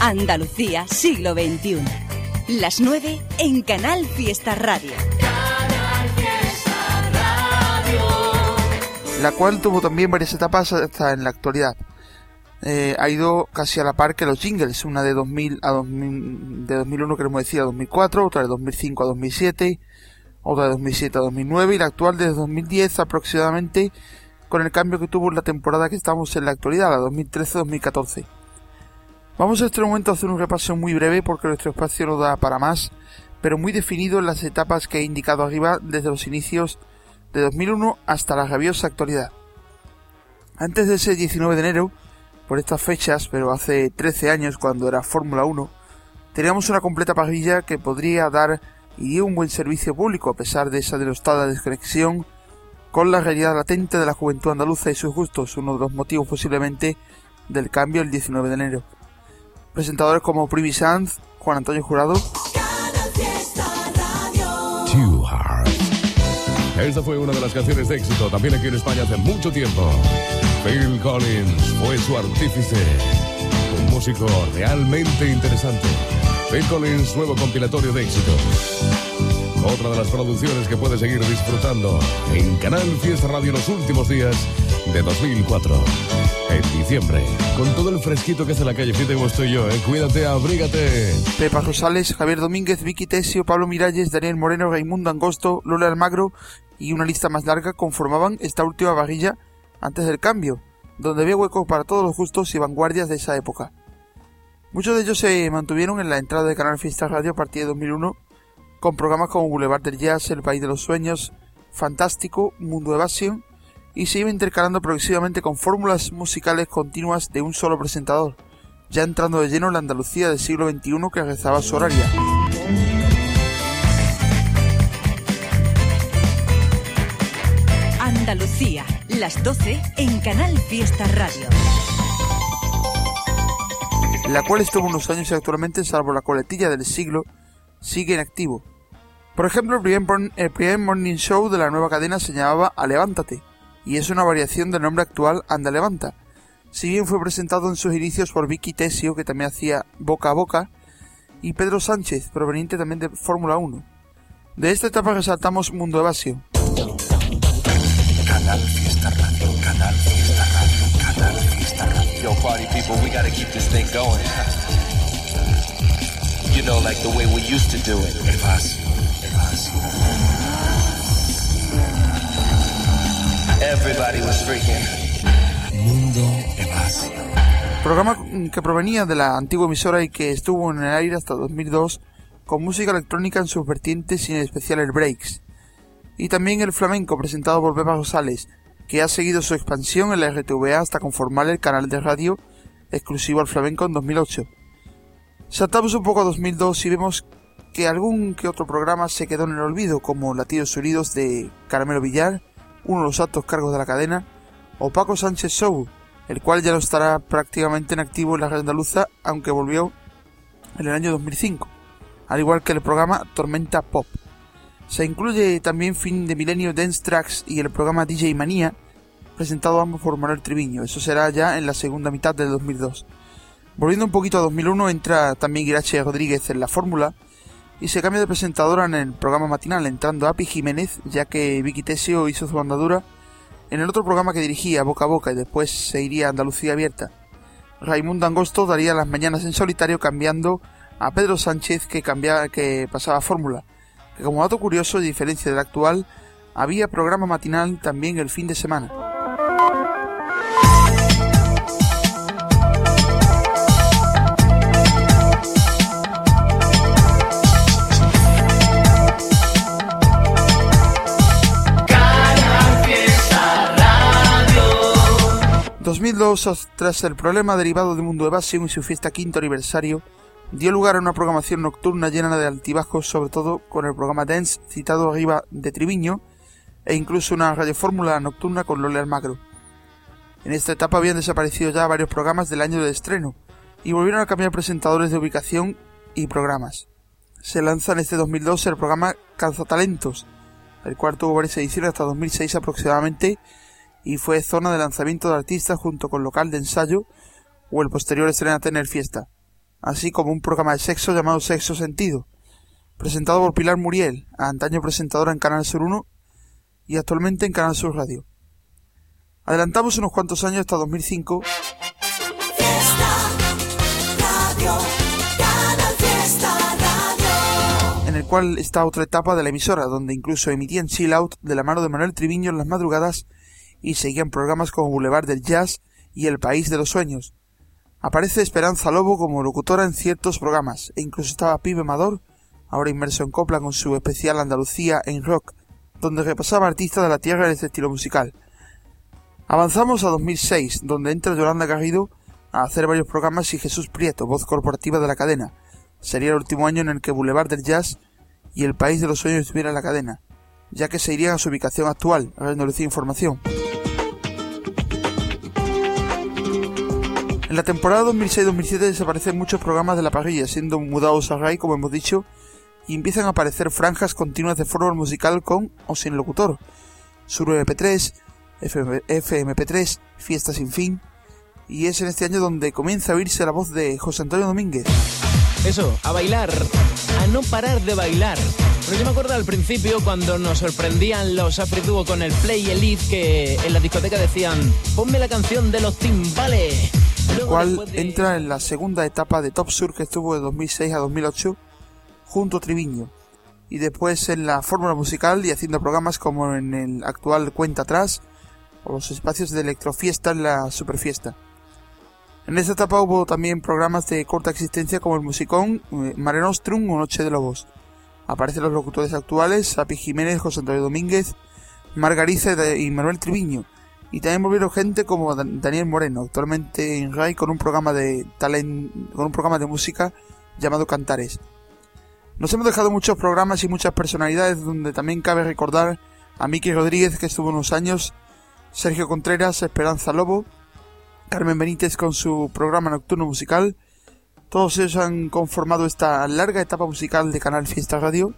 Andalucía, siglo XXI. Las 9 en Canal Fiesta Radio. La cual tuvo también varias etapas hasta en la actualidad. Eh, ha ido casi a la par que los jingles, una de 2000 a 2000, de 2001 queremos decir a 2004, otra de 2005 a 2007, otra de 2007 a 2009 y la actual desde 2010 aproximadamente con el cambio que tuvo en la temporada que estamos en la actualidad, la 2013-2014. Vamos a este momento a hacer un repaso muy breve porque nuestro espacio no da para más, pero muy definido en las etapas que he indicado arriba desde los inicios de 2001 hasta la rabiosa actualidad. Antes de ese 19 de enero, por estas fechas, pero hace 13 años cuando era Fórmula 1, teníamos una completa parrilla que podría dar y dio un buen servicio público a pesar de esa denostada desconexión con la realidad latente de la juventud andaluza y sus gustos, uno de los motivos posiblemente del cambio el 19 de enero. Presentadores como Primi Sanz, Juan Antonio Jurado. Esta fue una de las canciones de éxito también aquí en España hace mucho tiempo. Phil Collins fue su artífice. Un músico realmente interesante. Phil Collins, nuevo compilatorio de éxitos. Otra de las producciones que puedes seguir disfrutando en Canal Fiesta Radio los últimos días de 2004. En diciembre, con todo el fresquito que hace la calle Fiesta como estoy yo, ¿eh? Cuídate, abrígate. Pepa Rosales, Javier Domínguez, Vicky Tesio, Pablo Miralles, Daniel Moreno, Raimundo Angosto, Lola Almagro y una lista más larga conformaban esta última varilla antes del cambio, donde había huecos para todos los gustos y vanguardias de esa época. Muchos de ellos se mantuvieron en la entrada de Canal Fiesta Radio a partir de 2001 con programas como Boulevard del Jazz, El País de los Sueños, Fantástico, Mundo Evasión, y se iba intercalando progresivamente con fórmulas musicales continuas de un solo presentador, ya entrando de lleno en la Andalucía del siglo XXI que rezaba su horaria. Las 12 en Canal Fiesta Radio. la cual estuvo unos años y actualmente, salvo la coletilla del siglo, sigue en activo. Por ejemplo, el primer, el primer morning show de la nueva cadena se llamaba A Levántate, y es una variación del nombre actual Anda Levanta. Si bien fue presentado en sus inicios por Vicky Tesio, que también hacía Boca a Boca, y Pedro Sánchez, proveniente también de Fórmula 1. De esta etapa resaltamos Mundo Evasio. Canal Fiesta Radio, Canal Fiesta Radio, Canal Fiesta Radio. Yo, party people, we gotta keep this thing going. You know, like the way we used to do it. Evasio, Evasio. Everybody was freaking. Mundo Evasio. Programa que provenía de la antigua emisora y que estuvo en el aire hasta 2002 con música electrónica en sus vertientes y en especial el breaks. Y también el flamenco presentado por Pepa Rosales, que ha seguido su expansión en la RTVA hasta conformar el canal de radio exclusivo al flamenco en 2008. Saltamos un poco a 2002 y vemos que algún que otro programa se quedó en el olvido, como Latidos Unidos de Caramelo Villar, uno de los altos cargos de la cadena, o Paco Sánchez Show, el cual ya no estará prácticamente en activo en la red andaluza, aunque volvió en el año 2005, al igual que el programa Tormenta Pop. Se incluye también Fin de Milenio Dance Tracks y el programa DJ Manía, presentado ambos por Manuel Triviño. Eso será ya en la segunda mitad del 2002. Volviendo un poquito a 2001, entra también Irache Rodríguez en la fórmula y se cambia de presentadora en el programa matinal, entrando Api Jiménez, ya que Vicky Tesio hizo su andadura en el otro programa que dirigía, Boca a Boca, y después se iría a Andalucía Abierta. Raimundo Angosto daría las mañanas en solitario cambiando a Pedro Sánchez que, cambia, que pasaba fórmula, como dato curioso, a diferencia del actual, había programa matinal también el fin de semana. Canal Fiesta Radio. 2002, tras el problema derivado de Mundo Evasión y su fiesta quinto aniversario, dio lugar a una programación nocturna llena de altibajos, sobre todo con el programa Dance citado arriba de Triviño, e incluso una radiofórmula nocturna con Lola Almagro. En esta etapa habían desaparecido ya varios programas del año del estreno, y volvieron a cambiar presentadores de ubicación y programas. Se lanza en este 2002 el programa Calzatalentos, el cual tuvo varias ediciones hasta 2006 aproximadamente, y fue zona de lanzamiento de artistas junto con local de ensayo o el posterior estreno a tener fiesta, así como un programa de sexo llamado Sexo Sentido, presentado por Pilar Muriel, antaño presentadora en Canal Sur 1 y actualmente en Canal Sur Radio. Adelantamos unos cuantos años hasta 2005, Radio, Canal Fiesta Radio. en el cual está otra etapa de la emisora, donde incluso emitían Chill Out de la mano de Manuel Triviño en las madrugadas y seguían programas como Boulevard del Jazz y El País de los Sueños. Aparece Esperanza Lobo como locutora en ciertos programas, e incluso estaba Pibe Amador, ahora inmerso en copla con su especial Andalucía en rock, donde repasaba artistas de la tierra en este estilo musical. Avanzamos a 2006, donde entra Yolanda Garrido a hacer varios programas y Jesús Prieto, voz corporativa de la cadena. Sería el último año en el que Boulevard del Jazz y el País de los Sueños estuviera en la cadena, ya que se irían a su ubicación actual, habiendo información. En la temporada 2006-2007 desaparecen muchos programas de la parrilla, siendo mudados a RAI, como hemos dicho, y empiezan a aparecer franjas continuas de fútbol musical con o sin locutor. Sur MP3, FMP3, Fiesta sin fin, y es en este año donde comienza a oírse la voz de José Antonio Domínguez. Eso, a bailar, a no parar de bailar. Pero yo me acuerdo al principio cuando nos sorprendían los Afriduo con el Play Elite que en la discoteca decían, ponme la canción de los timbales. El cual entra en la segunda etapa de Top Sur que estuvo de 2006 a 2008 junto a Triviño. Y después en la fórmula musical y haciendo programas como en el actual Cuenta Atrás o los espacios de Electrofiesta en la Superfiesta. En esta etapa hubo también programas de corta existencia como el Musicón, eh, Mare Nostrum o Noche de Lobos. Aparecen los locutores actuales, Sapi Jiménez, José Antonio Domínguez, Margarita y Manuel Triviño. Y también volvieron gente como Daniel Moreno, actualmente en RAI con un programa de talent, con un programa de música llamado Cantares. Nos hemos dejado muchos programas y muchas personalidades donde también cabe recordar a Miki Rodríguez que estuvo unos años, Sergio Contreras, Esperanza Lobo, Carmen Benítez con su programa nocturno musical. Todos ellos han conformado esta larga etapa musical de Canal Fiesta Radio,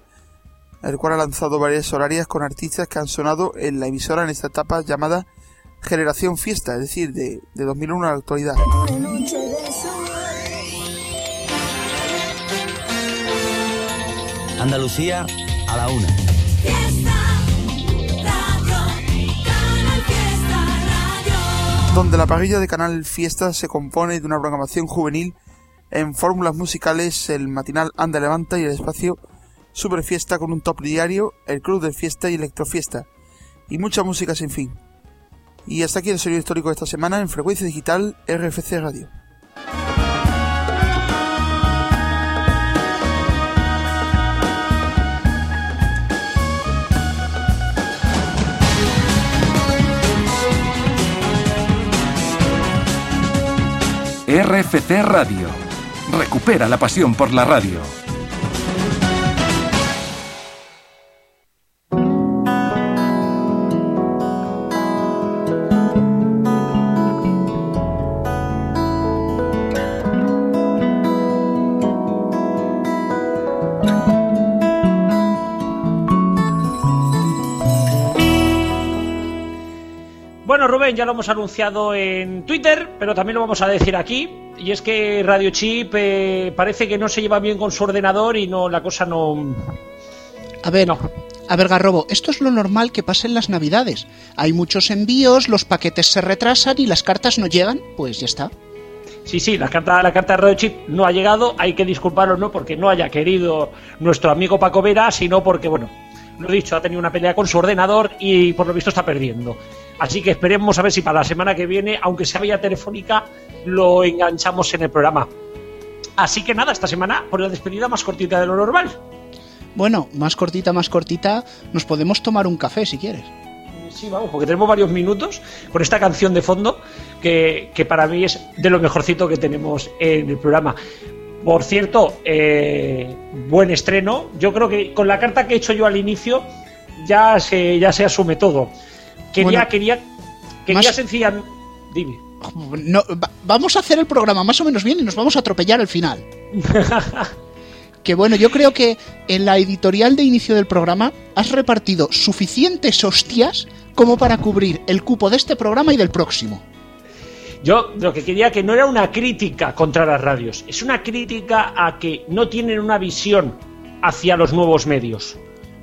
el cual ha lanzado varias horarias con artistas que han sonado en la emisora en esta etapa llamada Generación Fiesta, es decir, de, de 2001 a la actualidad. Andalucía a la una. donde la parrilla de Canal Fiesta se compone de una programación juvenil en fórmulas musicales, el matinal Anda Levanta y el espacio Super Fiesta con un top diario, el Club de Fiesta y Electrofiesta, y mucha música sin fin. Y hasta aquí el sonido histórico de esta semana en frecuencia digital RFC Radio. RFC Radio. Recupera la pasión por la radio. Rubén, ya lo hemos anunciado en Twitter, pero también lo vamos a decir aquí. Y es que Radio Chip eh, parece que no se lleva bien con su ordenador y no la cosa no. A ver, a ver, Garrobo, esto es lo normal que pasa en las Navidades. Hay muchos envíos, los paquetes se retrasan y las cartas no llegan, pues ya está. Sí, sí, la carta, la carta de Radio Chip no ha llegado, hay que disculparlo no porque no haya querido nuestro amigo Paco Vera, sino porque, bueno, lo he dicho, ha tenido una pelea con su ordenador y por lo visto está perdiendo. Así que esperemos a ver si para la semana que viene, aunque sea vía telefónica, lo enganchamos en el programa. Así que nada, esta semana por la despedida más cortita de lo normal. Bueno, más cortita, más cortita, nos podemos tomar un café si quieres. Sí, vamos, porque tenemos varios minutos con esta canción de fondo que, que para mí es de lo mejorcito que tenemos en el programa. Por cierto, eh, buen estreno. Yo creo que con la carta que he hecho yo al inicio ya se, ya se asume todo. Quería, Bueno, quería, quería más- sencilla. Dime. No, va- vamos a hacer el programa más o menos bien y nos vamos a atropellar al final. que bueno, yo creo que en la editorial de inicio del programa has repartido suficientes hostias como para cubrir el cupo de este programa y del próximo. Yo lo que quería que no era una crítica contra las radios, es una crítica a que no tienen una visión hacia los nuevos medios.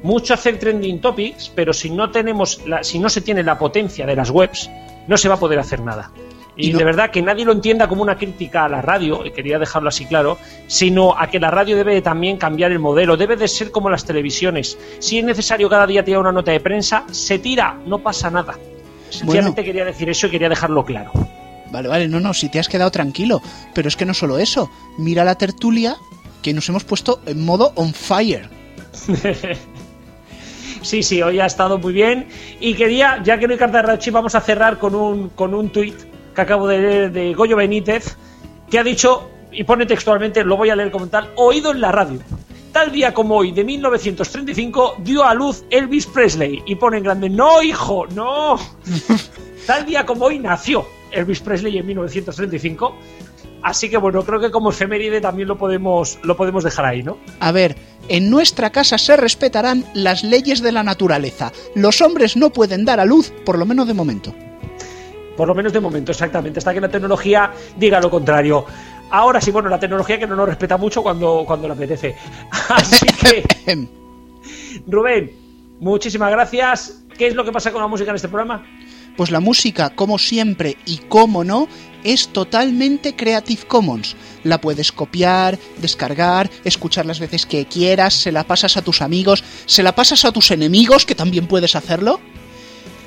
Mucho hacer trending topics, pero si no tenemos la, si no se tiene la potencia de las webs, no se va a poder hacer nada. Y, de verdad que nadie lo entienda como una crítica a la radio, y quería dejarlo así claro, sino a que la radio debe de también cambiar el modelo, debe de ser como las televisiones. Si es necesario cada día tirar una nota de prensa, se tira, no pasa nada. Sencillamente quería decir eso y quería dejarlo claro. Vale, vale, no, no, si te has quedado tranquilo. Pero es que no solo eso. Mira la tertulia que nos hemos puesto en modo on fire. Sí, sí, hoy ha estado muy bien. Y quería, ya que no hay carta de Rachi, vamos a cerrar con un, con un tuit que acabo de leer de Goyo Benítez, que ha dicho, y pone textualmente, lo voy a leer como tal, oído en la radio. Tal día como hoy, de 1935, dio a luz Elvis Presley. Y pone en grande, no, hijo, no. Tal día como hoy nació Elvis Presley en 1935. Así que bueno, creo que como efeméride también lo podemos, lo podemos dejar ahí, ¿no? A ver, en nuestra casa se respetarán las leyes de la naturaleza. Los hombres no pueden dar a luz, por lo menos de momento. Por lo menos de momento, exactamente, hasta que la tecnología diga lo contrario. Ahora sí, bueno, la tecnología que no nos respeta mucho cuando, cuando le apetece. Así que, Rubén, muchísimas gracias. ¿Qué es lo que pasa con la música en este programa? Pues la música, como siempre y como no, es totalmente Creative Commons. La puedes copiar, descargar, escuchar las veces que quieras, se la pasas a tus amigos, se la pasas a tus enemigos, que también puedes hacerlo.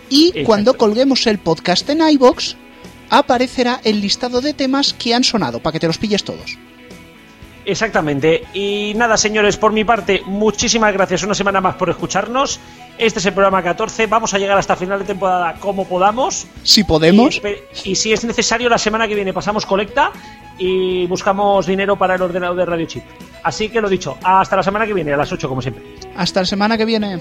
Y Exacto. cuando colguemos el podcast en iBox, aparecerá el listado de temas que han sonado, para que te los pilles todos. Exactamente. Y nada, señores, por mi parte, muchísimas gracias una semana más por escucharnos. Este es el programa 14. Vamos a llegar hasta final de temporada como podamos. Si podemos. Y, si es necesario, la semana que viene pasamos colecta y buscamos dinero para el ordenador de Radio Chip. Así que lo dicho, hasta la semana que viene, a las 8 como siempre. Hasta la semana que viene.